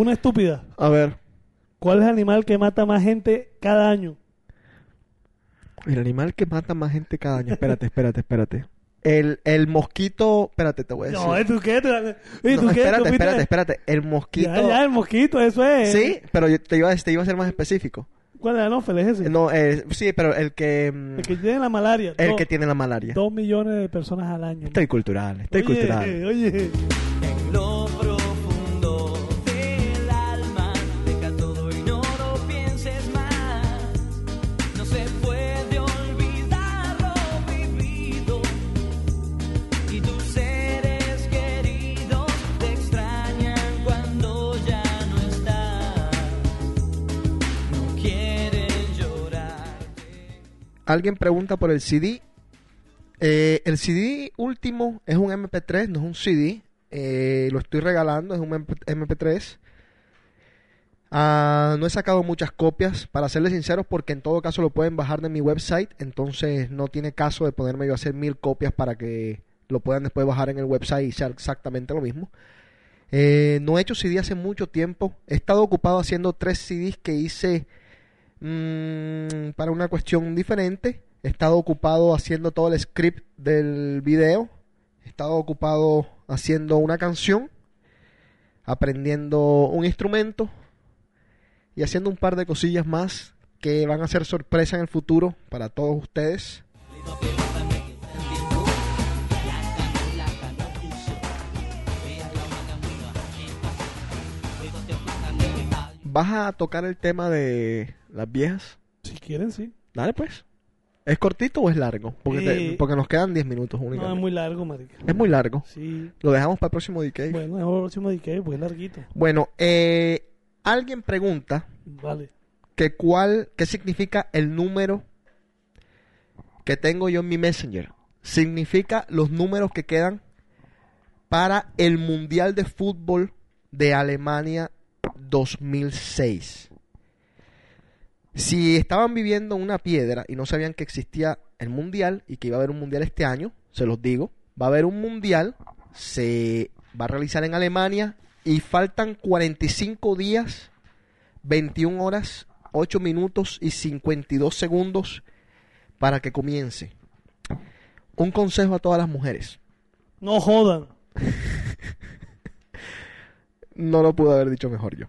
Una estúpida. A ver. ¿Cuál es el animal que mata más gente cada año? El animal que mata más gente cada año. Espérate, espérate, espérate. El, el mosquito. Espérate, te voy a decir. No, ¿eh, ¿tú qué? ¿Tú, oye, No, ¿tú qué? espérate, ¿Tú fuiste- espérate, espérate. El mosquito. Ya, ya, el mosquito, eso es. Sí, pero yo te iba, a- te iba a ser más específico. ¿Cuál es el anófeles ese? No, eh, sí, pero el que. mm, El que tiene la malaria. El Dos- que tiene la malaria. Dos millones de personas al año. Estoy cultural, estoy Oye, cultural. Oye, En Alguien pregunta por el CD. Eh, el CD último es un MP3, no es un CD. Eh, lo estoy regalando, es un MP3. Ah, no he sacado muchas copias, para serles sinceros, porque en todo caso lo pueden bajar de mi website. Entonces no tiene caso de ponerme yo a hacer mil copias para que lo puedan después bajar en el website y sea exactamente lo mismo. Eh, no he hecho CD hace mucho tiempo. He estado ocupado haciendo tres CDs que hice mm, para una cuestión diferente. He estado ocupado haciendo todo el script del video. He estado ocupado haciendo una canción, aprendiendo un instrumento y haciendo un par de cosillas más que van a ser sorpresa en el futuro para todos ustedes. ¿Vas a tocar el tema de las viejas? Si quieren, sí. Dale pues. ¿Es cortito o es largo? Porque, te- Eh, porque nos quedan 10 minutos No, únicamente. es muy largo, marica. Es muy largo. Sí. Lo dejamos para el próximo DK. Bueno, es el próximo DK, pues es larguito. Bueno, eh, alguien pregunta Vale. que cuál, qué significa el número que tengo yo en mi Messenger. Significa los números que quedan para el Mundial de Fútbol de Alemania 2006. Si estaban viviendo en una piedra y no sabían que existía el Mundial y que iba a haber un Mundial este año, se los digo, va a haber un Mundial, se va a realizar en Alemania y faltan 45 días 21 horas, 8 minutos y 52 segundos para que comience. Un consejo a todas las mujeres. No jodan. No lo pude haber dicho mejor yo.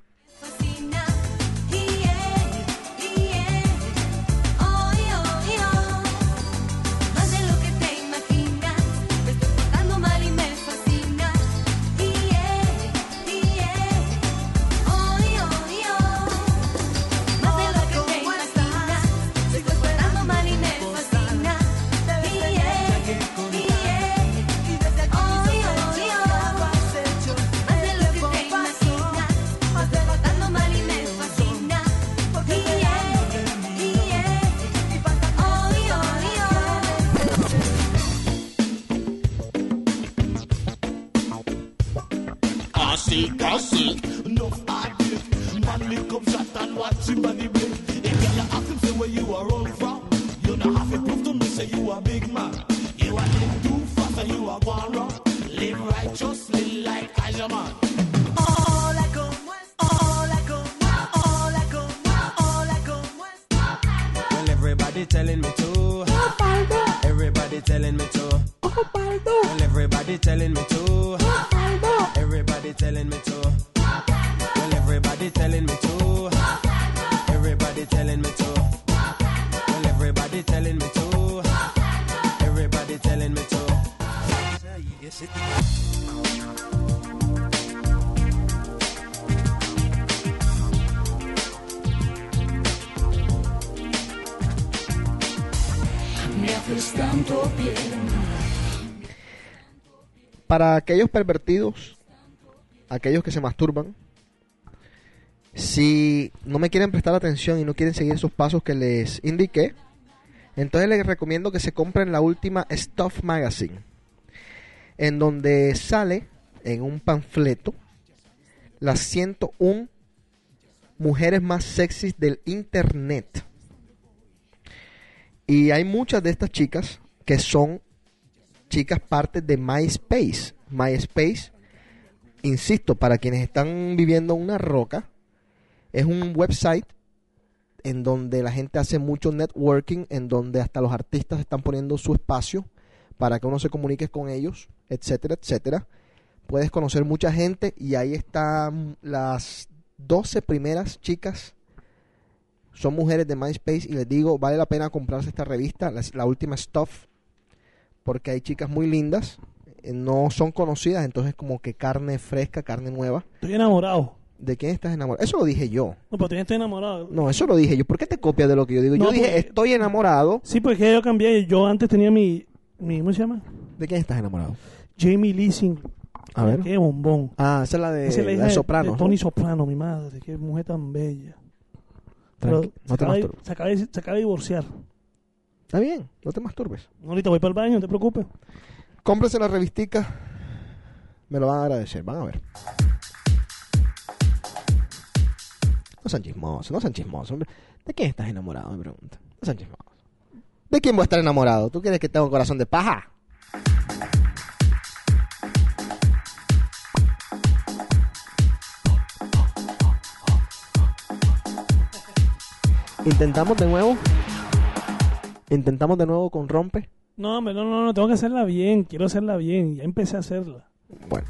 Así, casi, no addict. Man, me come shot and watch him body blink. If you're not asking say where you are all from, you don't have to prove to me say you a big man. You are live too fast and you are going wrong. Live righteously like I am man. Everybody telling me to. Everybody telling me to. Well, everybody telling me to. Telling me to. Everybody telling me to. Para aquellos pervertidos, aquellos que se masturban, si no me quieren prestar atención y no quieren seguir esos pasos que les indiqué, entonces les recomiendo que se compren la última Stuff Magazine, en donde sale en un panfleto las 101 mujeres más sexys del internet. Y hay muchas de estas chicas que son chicas parte de MySpace. MySpace, insisto, para quienes están viviendo en una roca, es un website en donde la gente hace mucho networking, en donde hasta los artistas están poniendo su espacio para que uno se comunique con ellos, etcétera, etcétera. Puedes conocer mucha gente y ahí están las 12 primeras chicas son mujeres de MySpace y les digo, vale la pena comprarse esta revista, la, última Stuff, porque hay chicas muy lindas, eh, no son conocidas, entonces como que carne fresca, carne nueva. Estoy enamorado. ¿De quién estás enamorado? Eso lo dije yo. No, pero estoy enamorado. No, eso lo dije yo. ¿Por qué te copias de lo que yo digo? No, yo dije, porque- estoy enamorado. Sí, porque yo cambié. Yo antes tenía mi, mi ¿cómo se llama? ¿De quién estás enamorado? Jamie Lee Sin. A ver. Qué bombón. Ah, esa es la de, Esa es la hija de de- Sopranos. de ¿no? Tony Soprano, mi madre. Qué mujer tan bella. Pero no se, te acaba de, masturbes. se, acaba de, se acaba de divorciar. Está bien, no te masturbes. Ahorita voy para el baño, no te preocupes. Cómprese la revistica. Me lo van a agradecer, van a ver. No sean chismosos, no sean chismosos. hombre. ¿De quién estás enamorado? Me pregunta. No sean chismosos. ¿De quién voy a estar enamorado? ¿Tú quieres que tenga un corazón de paja? Intentamos de nuevo. Intentamos de nuevo con rompe. No, hombre, no, no, no, tengo que hacerla bien. Quiero hacerla bien. Ya empecé a hacerla. Bueno.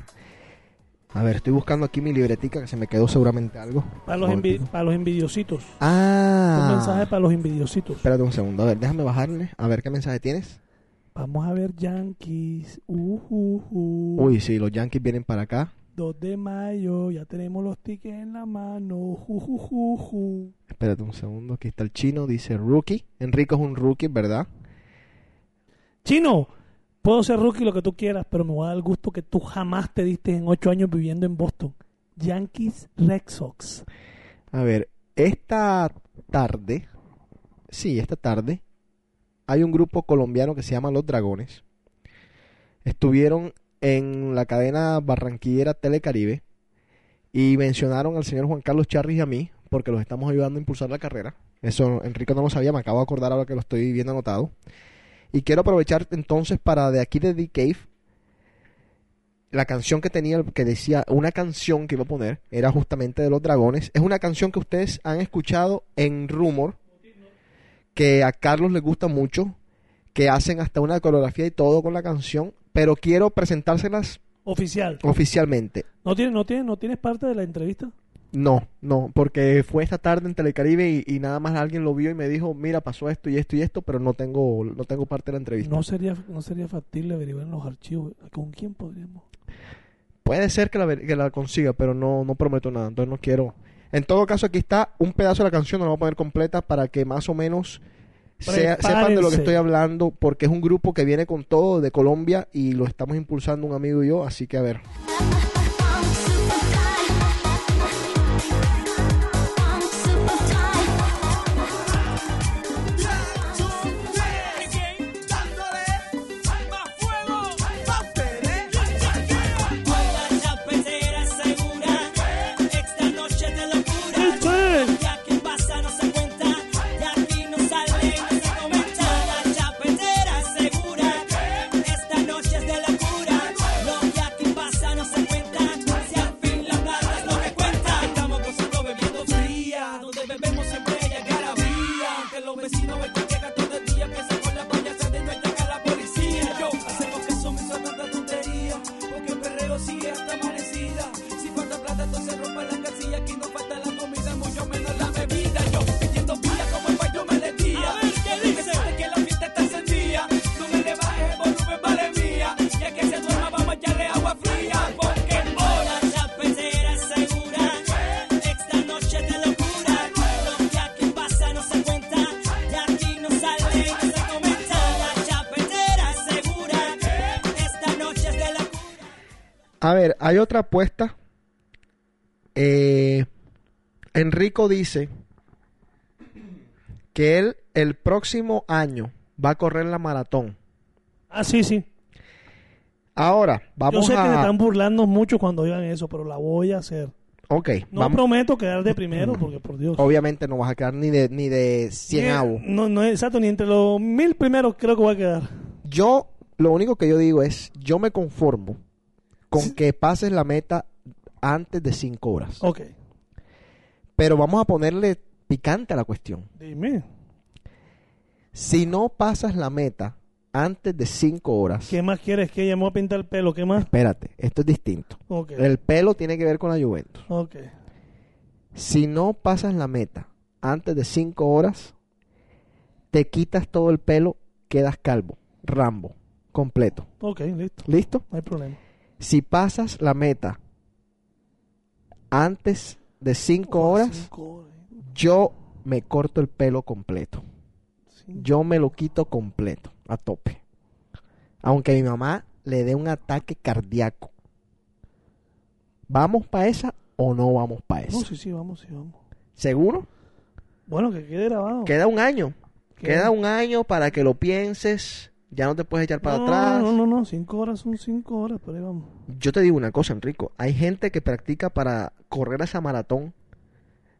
A ver, estoy buscando aquí mi libretica que se me quedó seguramente algo. Para los, envi- para los envidiositos. Ah. Un mensaje para los envidiositos. Espérate un segundo. A ver, déjame bajarle. A ver qué mensaje tienes. Vamos a ver Yankees. Uh, uh, uh. Uy, sí, los Yankees vienen para acá. 2 de mayo, ya tenemos los tickets en la mano. Ju. Espérate un segundo. Aquí está el chino. Dice rookie. Enrico es un rookie, ¿verdad? Chino, puedo ser rookie lo que tú quieras, pero me voy a dar el gusto que tú jamás te diste en ocho años viviendo en Boston. Yankees Red Sox. A ver, esta tarde, sí, esta tarde, hay un grupo colombiano que se llama Los Dragones. Estuvieron en la cadena barranquillera Telecaribe y mencionaron al señor Juan Carlos Charris y a mí porque los estamos ayudando a impulsar la carrera. Eso Enrico no lo sabía, me acabo de acordar ahora que lo estoy viendo anotado. Y quiero aprovechar entonces para de aquí de The Cave la canción que tenía, que decía, una canción que iba a poner, era justamente de los dragones. Es una canción que ustedes han escuchado en Rumor, que a Carlos le gusta mucho, que hacen hasta una coreografía y todo con la canción, pero quiero presentárselas Oficial. oficialmente. ¿No tienes, no, tienes, ¿No tienes parte de la entrevista? No, no, porque fue esta tarde en Telecaribe y, y nada más alguien lo vio y me dijo, mira, pasó esto y esto y esto, pero no tengo, no tengo parte de la entrevista. No sería, no sería factible averiguar en los archivos. ¿Con quién podríamos? Puede ser que la, que la consiga, pero no, no prometo nada, entonces no quiero. En todo caso, aquí está un pedazo de la canción, no la voy a poner completa para que más o menos sea- sepan de lo que estoy hablando, porque es un grupo que viene con todo de Colombia y lo estamos impulsando un amigo y yo, así que a ver. A ver, hay otra apuesta. Eh, Enrico dice que él el próximo año va a correr la maratón. Ah, sí, sí. Ahora, vamos Yo sé que me a... están burlando mucho cuando digan eso, pero la voy a hacer. Ok, No vamos- prometo quedar de primero, porque por Dios. Obviamente no vas a quedar ni de, ni de 100 avos. No, no, exacto, ni entre los mil primeros creo que voy a quedar. Yo, lo único que yo digo es, yo me conformo con que pases la meta antes de 5 horas. Ok. Pero vamos a ponerle picante a la cuestión. Dime. Si no pasas la meta antes de 5 horas, ¿Qué más quieres? que voy a pintar el pelo? ¿Qué más? espérate, esto es distinto. Ok. El pelo tiene que ver con la Juventus. Ok. Si no pasas la meta antes de 5 horas, te quitas todo el pelo, quedas calvo, rambo, completo. Ok, listo. ¿Listo? No hay problema. Si pasas la meta antes de 5 horas, yo me corto el pelo completo. Yo me lo quito completo, a tope. Aunque mi mamá le dé un ataque cardíaco. ¿Vamos para esa o no vamos para esa? No, sí, sí, vamos, sí, vamos. ¿Seguro? Bueno, que quede grabado. Queda un año. Queda un año para que lo pienses. Ya no te puedes echar para no, atrás. No, no, no, cinco horas son cinco horas, pero ahí vamos. Yo te digo una cosa, Enrico. Hay gente que practica para correr esa maratón.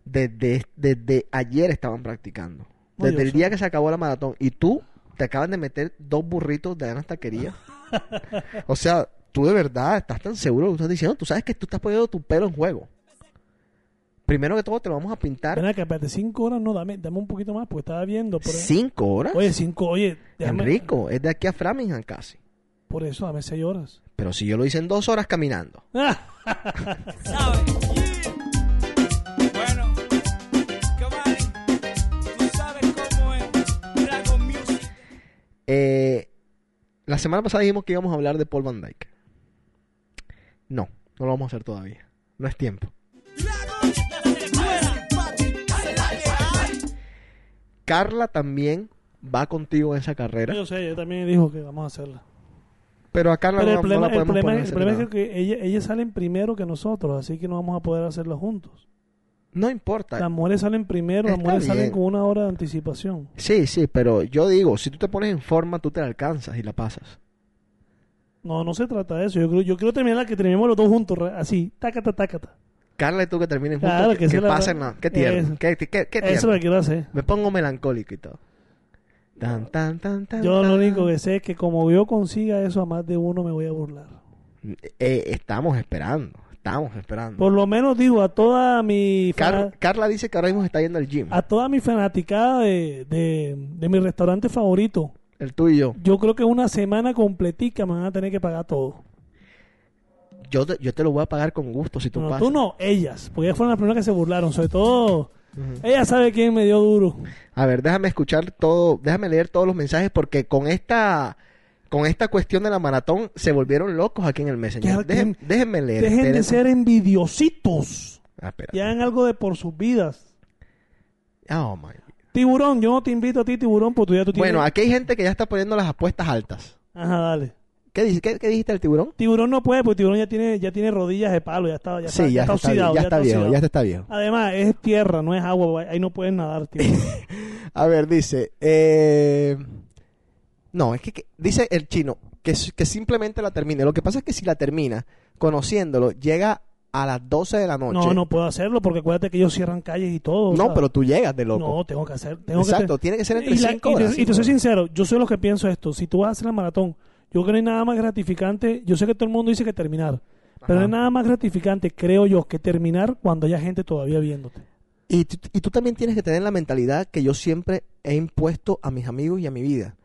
Desde, desde ayer estaban practicando. Desde el día que se acabó la maratón. Y tú te acaban de meter dos burritos de ganas taquería. o sea, tú de verdad estás tan seguro de lo que estás diciendo. Tú sabes que tú estás poniendo tu pelo en juego. Primero que todo te lo vamos a pintar. Ven acá, espérate, cinco horas no, dame, dame un poquito más, porque estaba viendo. Por. ¿Cinco horas? Oye, cinco, oye, déjame- Enrico, es de aquí a Framingham casi. Por eso, dame seis horas. Pero si yo lo hice en dos horas caminando. ¿Sabes? Bueno, Kamari, tú sabes cómo es Dragon Music. Eh, la semana pasada dijimos que íbamos a hablar de Paul Van Dyke. No, no lo vamos a hacer todavía. No es tiempo. Carla también va contigo en esa carrera. Yo sé, ella también dijo que vamos a hacerla. Pero a Carla Pero no, el no problema, la el problema- poner el problema es que ella, ellas salen primero que nosotros, así que no vamos a poder hacerlo juntos. No importa. Las mujeres salen primero, las Está mujeres salen con una hora de anticipación. Sí, sí, pero yo digo, si tú te pones en forma, tú te la alcanzas y la pasas. No, no se trata de eso. Yo creo, yo quiero terminar que terminemos los dos juntos, así, tácata, tácata. Carla y tú que terminen juntos, Claro, que, que pasen la- Qué tierno, eso. qué, qué, qué Eso es tierno. lo que quiero hacer. Me pongo melancólico y todo. Tan, tan, tan, tan, Yo lo único que sé es que como yo consiga eso a más de uno me voy a burlar. Eh, estamos esperando, estamos esperando. Por lo menos digo a toda mi Car- Carla dice que ahora mismo está yendo al gym. a toda mi fanaticada de, de, de mi restaurante favorito. El tuyo. Yo creo que una semana completica me van a tener que pagar todo. Yo te, yo te lo voy a pagar con gusto si tú No, pasas. tú no, ellas, porque ellas fueron las primeras que se burlaron, sobre todo ella sabe quién me dio duro. A ver, déjame escuchar todo, déjame leer todos los mensajes porque con esta con esta cuestión de la maratón se volvieron locos aquí en el Messenger. Dejen- déjenme leer. Dejen de ser envidiositos Ah, y hagan algo de por sus vidas. Oh, my. Tiburón, yo no te invito a ti, tiburón, porque tú ya tú tienes... Bueno, aquí hay gente que ya está poniendo las apuestas altas. Ajá, dale. ¿Qué, qué, qué dijiste del tiburón? Tiburón no puede, porque tiburón ya tiene, ya tiene rodillas de palo, ya está, ya está, sí, ya, está, oxidado. ya está viejo, oxidado. ya está viejo. Además, es tierra, no es agua, ahí no pueden nadar, tiburón. A ver, dice, eh, no, es que, que- dice el chino que, que simplemente la termine. Lo que pasa es que si la termina, conociéndolo, llega a las 12 de la noche. no, no puedo hacerlo, porque acuérdate que ellos cierran calles y todo. No, pero tú llegas de loco. No, tengo que hacer. Tengo Exacto, que tiene que ser entre y la- 5 y te- horas. Y te, soy sincero, yo soy lo que pienso esto. Si tú vas a hacer la maratón, yo creo que no hay nada más gratificante. Yo sé que todo el mundo dice que terminar, pero no hay nada más gratificante, creo yo, que terminar cuando haya gente todavía viéndote. Y, tú- y tú también tienes que tener la mentalidad que yo siempre he impuesto a mis amigos y a mi vida.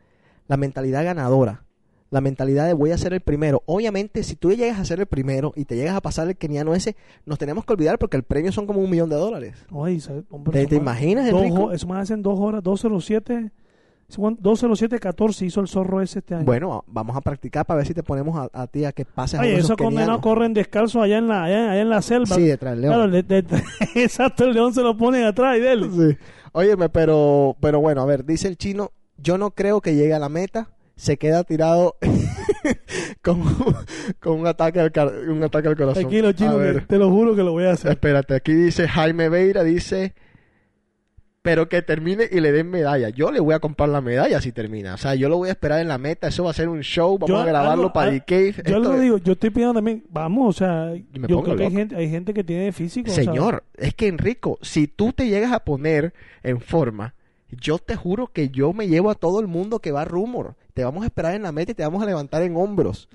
La mentalidad ganadora. La mentalidad de voy a ser el primero. Obviamente, si tú llegas a ser el primero y te llegas a pasar el keniano ese, nos tenemos que olvidar porque el premio son como un millón de dólares. Hombre, ¿Te- te más- imaginas, dos Enrico? ho- Eso más hacen dos horas, 207. 207-14 hizo el zorro ese este año. Bueno, vamos a practicar para ver si te ponemos a, a ti a que pases a Oye, de esos condenados corren descalzos allá en la, allá, allá en la selva. Sí, detrás del león. Claro, de- de- exacto, el león se lo ponen atrás y dele. Sí. Óyeme, pero, pero bueno, a ver, dice el chino, yo no creo que llegue a la meta, se queda tirado con, con un ataque al, car- un ataque al corazón. Tranquilo, chino, te lo juro que lo voy a hacer. espérate, aquí dice Jaime Beira, dice, pero que termine y le den medalla. Yo le voy a comprar la medalla si termina. O sea, yo lo voy a esperar en la meta, eso va a ser un show, vamos Yo a grabarlo algo- para The Cave. Yo Esto es- digo, yo estoy pidiendo también, vamos, o sea, yo creo que hay gente, hay gente que tiene físico. o sea, Señor, es que Enrico, si tú te llegas a poner en forma, yo te juro que yo me llevo a todo el mundo que va Rumor. Te vamos a esperar en la meta y te vamos a levantar en hombros.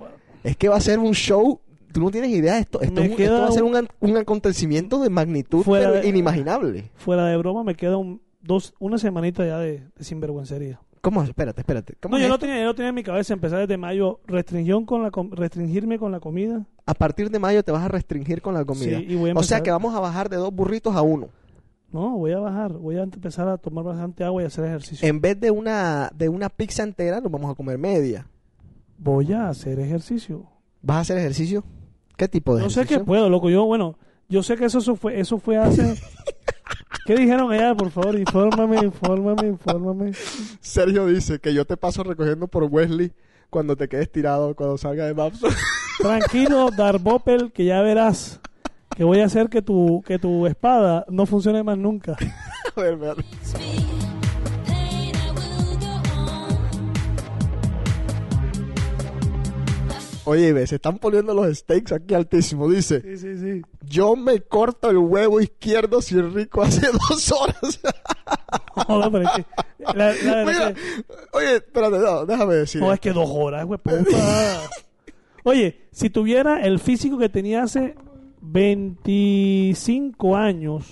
Es que va a ser un show. Tú no tienes idea. Esto, esto, Me es esto va a ser un- acontecimiento de magnitud Fuera pero de- inimaginable. fuera de broma, me queda un, dos, una semanita ya de, de sinvergüencería. ¿Cómo? Espérate, espérate. ¿Cómo No, es yo lo, esto? tenía, yo lo tenía en mi cabeza, empezar desde mayo, restricción con la, com- restringirme con la comida. A partir de mayo te vas a restringir con la comida. Sí, y voy a o sea empezar- que vamos a bajar de dos burritos a uno. No, voy a bajar, voy a empezar a tomar bastante agua y hacer ejercicio. En vez de una, de una pizza entera, nos vamos a comer media. Voy a hacer ejercicio. ¿Vas a hacer ejercicio? ¿Qué tipo de Yo sé que puedo, loco. Yo, bueno, yo sé que eso, eso fue, eso fue hace. ¿Qué dijeron allá? Por favor, infórmame, infórmame, infórmame. Sergio dice que yo te paso recogiendo por Wesley cuando te quedes tirado, cuando salga de Maps. Tranquilo, Darbopel, que ya verás que voy a hacer que tu, que tu espada no funcione más nunca. a ver, vean. Oye, ve, se están poniendo los stakes aquí altísimo. Dice, Sí, sí, sí. yo me corto el huevo izquierdo si rico hace dos horas. Joder, pero es que. La, la verdad Mira, que- oye, espérate, no, déjame decir. no, es que dos horas, güey. Oye, si tuviera el físico que tenía hace 25 años,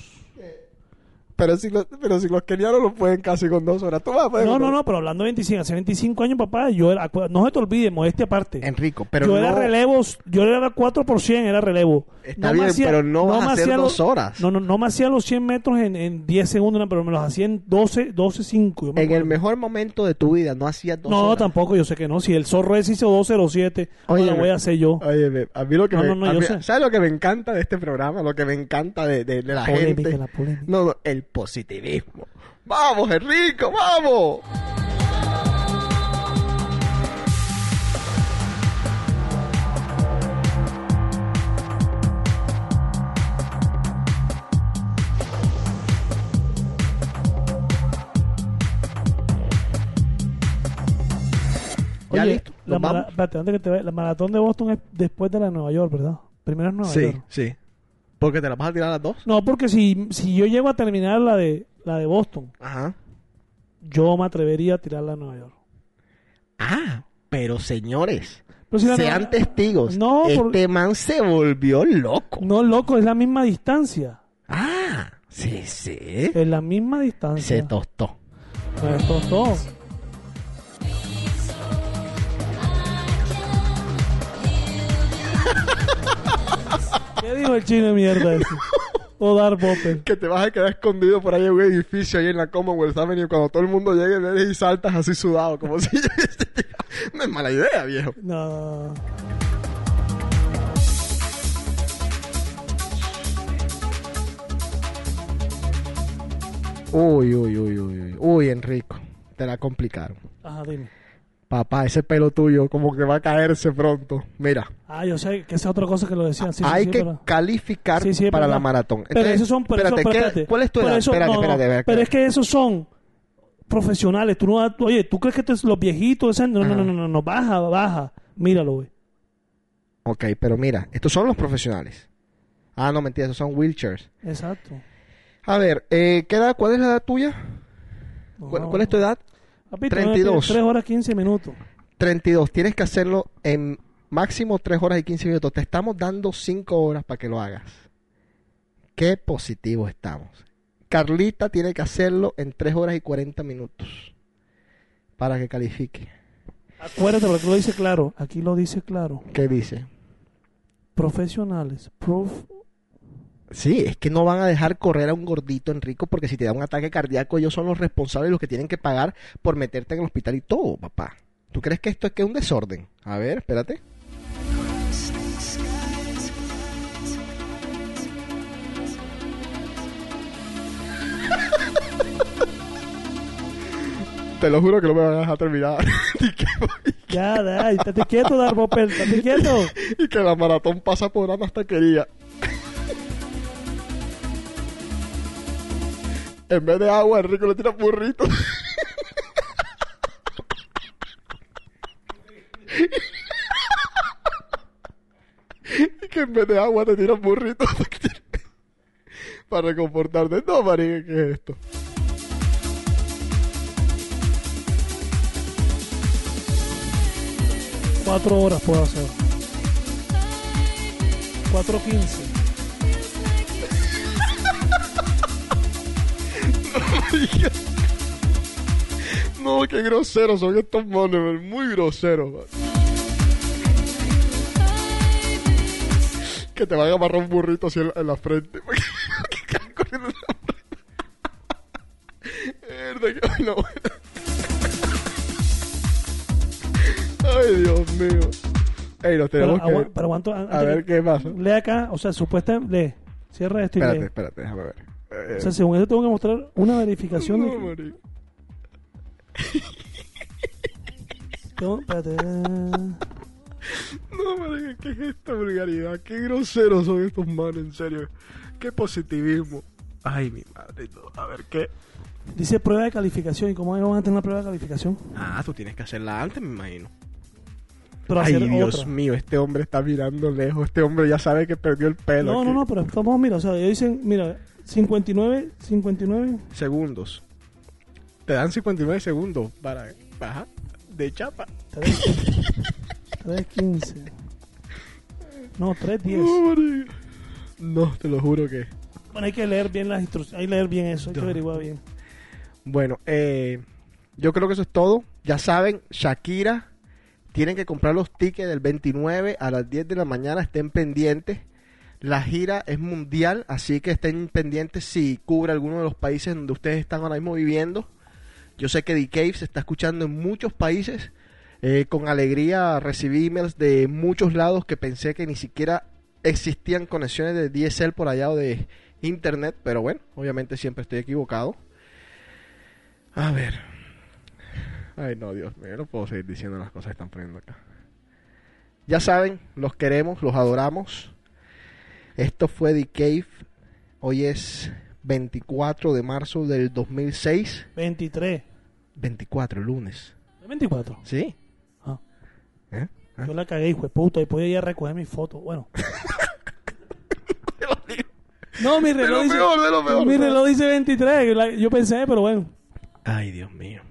Pero si, los, pero si los kenianos lo pueden casi con dos horas, tú vas a poder No, con no, dos- no, pero hablando de 25, hace 25 años, papá, yo era, no se te olvide, modestia aparte. Enrico, pero yo era no- relevos, yo era 4 por 100, era relevo. Está me bien, pero no vas a hacer hacía dos los- horas. No, no, no me hacía los 100 metros en, en 10 segundos, no, pero me los hacía en 12, 12, 5. yo me En el mejor momento de tu vida no hacías dos No, horas. tampoco, yo sé que no. Si el zorro ese hizo 207, Oye, lo voy a hacer yo. Oye, a mí lo que No, me, no, no, yo mí- sé. ¿sabes lo que me encanta de este programa? Lo que me encanta de, de- de la Polémica, gente. la polémica. No, no, el positivismo. Vamos, Enrico, vamos. Ya Oye, listo, la, nos mara- vamos. espérate, antes que te vaya, la maratón de Boston es después de la de Nueva York, ¿verdad? Primero es Nueva Sí, York. sí. Porque te la vas a tirar a las dos. No, porque si, si yo llego a terminar la de la de Boston, Ajá. yo me atrevería a tirarla a Nueva York. Ah, pero señores, Pero si la sean Nueva- testigos. No, por- este man se volvió loco. No, loco, es la misma distancia. Ah, sí, sí. Es la misma distancia. Se tostó. Me tostó. ¿Qué dijo el chino de mierda ese? O dar Popper. Que te vas a quedar escondido por ahí en un edificio ahí en la Commonwealth Avenue cuando todo el mundo llegue y saltas así sudado, como si... no es mala idea, viejo. No. Uy, uy, uy, uy, uy. Uy, Enrico, te la complicaron. Ajá, dime. Papá, ese pelo tuyo como que va a caerse pronto. Mira, Ah, yo sé que esa es otra cosa que lo decían. Sí, hay sí, que pero- calificar Sí, para verdad. la maratón. Pero esos son... Pero espérate, eso- ¿qué- espérate. ¿cuál es tu edad? eso- espérate, no, no, espérate, espérate. Pero es que esos son profesionales. Tú no, oye, ¿tú crees que estos- los viejitos? ese- No, no, no, no, no, no, baja, baja. Míralo, güey. Ok, pero mira, estos son los profesionales. Ah, no, mentira, esos son wheelchairs. Exacto. A ver, eh, ¿qué edad, ¿cuál es la edad tuya? ¿Cuál, No. cuál es tu edad? Papito, 32. 3 horas 15 minutos. 32. Tienes que hacerlo en máximo 3 horas y 15 minutos. Te estamos dando 5 horas para que lo hagas. Qué positivo estamos. Carlita tiene que hacerlo en 3 horas y 40 minutos para que califique. Acuérdate, porque lo dice claro. Aquí lo dice claro. ¿Qué dice? Profesionales. Prof... Sí, es que no van a dejar correr a un gordito, Enrico, porque si te da un ataque cardíaco, ellos son los responsables, los que tienen que pagar por meterte en el hospital y todo, papá. ¿Tú crees que esto es que es un desorden? A ver, espérate. Te lo juro que no me van a dejar terminar. Ya, da, estate quieto, dar Popper, estate quieto. y que la maratón pasa por una taquería. En vez de agua, Enrico le tira burrito. y que en vez de agua te tiran burritos para reconfortarte. No, marica, ¿qué es esto? Cuatro horas puedo hacer. 4.15. No, qué groseros son estos monos, man, muy groseros. man. Que te van a amarrar un burrito así en la, en la frente. que- ay, no. Ay, Dios mío. Ey, Pero, tenemos que... pero an- a ver que- qué pasa. Lee acá, o sea, supuestamente, lee. Cierra esto y Espérate, lee. espérate, déjame ver. Eh, O sea, según eso tengo que mostrar una verificación. no, de tengo- espérate. No, marica, ¿qué es esta vulgaridad? Qué groseros son estos manos, en serio. Qué positivismo. Ay, mi madre. no. A ver, ¿qué? Dice prueba de calificación. ¿Y cómo van a tener una prueba de calificación? Ah, tú tienes que hacerla antes, me imagino. Pero Ay, Dios otra. mío, este hombre está mirando lejos. Este hombre ya sabe que perdió el pelo. No, aquí. no, no, pero vamos, mira, o sea, ellos dicen, mira, 59, 59. Segundos. Te dan 59 segundos para bajar de chapa. 3.15. No, 3.10. No, marica. No, te lo juro que. Bueno, hay que leer bien las instrucciones, hay que leer bien eso, hay que averiguar bien. Bueno, eh, yo creo que eso es todo. Ya saben, Shakira, tienen que comprar los tickets del 29 a las 10 de la mañana, estén pendientes. La gira es mundial, así que estén pendientes si cubre alguno de los países donde ustedes están ahora mismo viviendo. Yo sé que The Cave se está escuchando en muchos países. Eh, con alegría recibí emails de muchos lados que pensé que ni siquiera existían conexiones de DSL por allá o de internet, pero bueno, obviamente siempre estoy equivocado. A ver. Ay, no, Dios mío, no puedo seguir diciendo las cosas que están poniendo acá. Ya saben, los queremos, los adoramos. Esto fue The Cave. Hoy es 24 de marzo del 2006. 23. 24, lunes. ¿Es 24? ¿Sí? Ah. ¿Eh? ¿Ah? Yo la cagué, hijo de puta, y podía ir a recoger mi foto. Bueno. no, mi reloj, lo dice, peor, mi reloj dice 23. la- Yo pensé, pero bueno. Ay, Dios mío.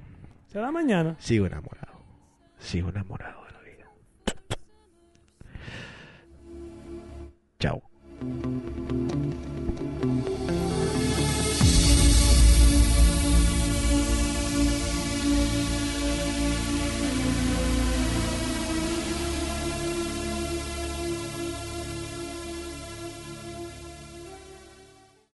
Será mañana. Sigo enamorado. Sigo enamorado de la vida. Chao.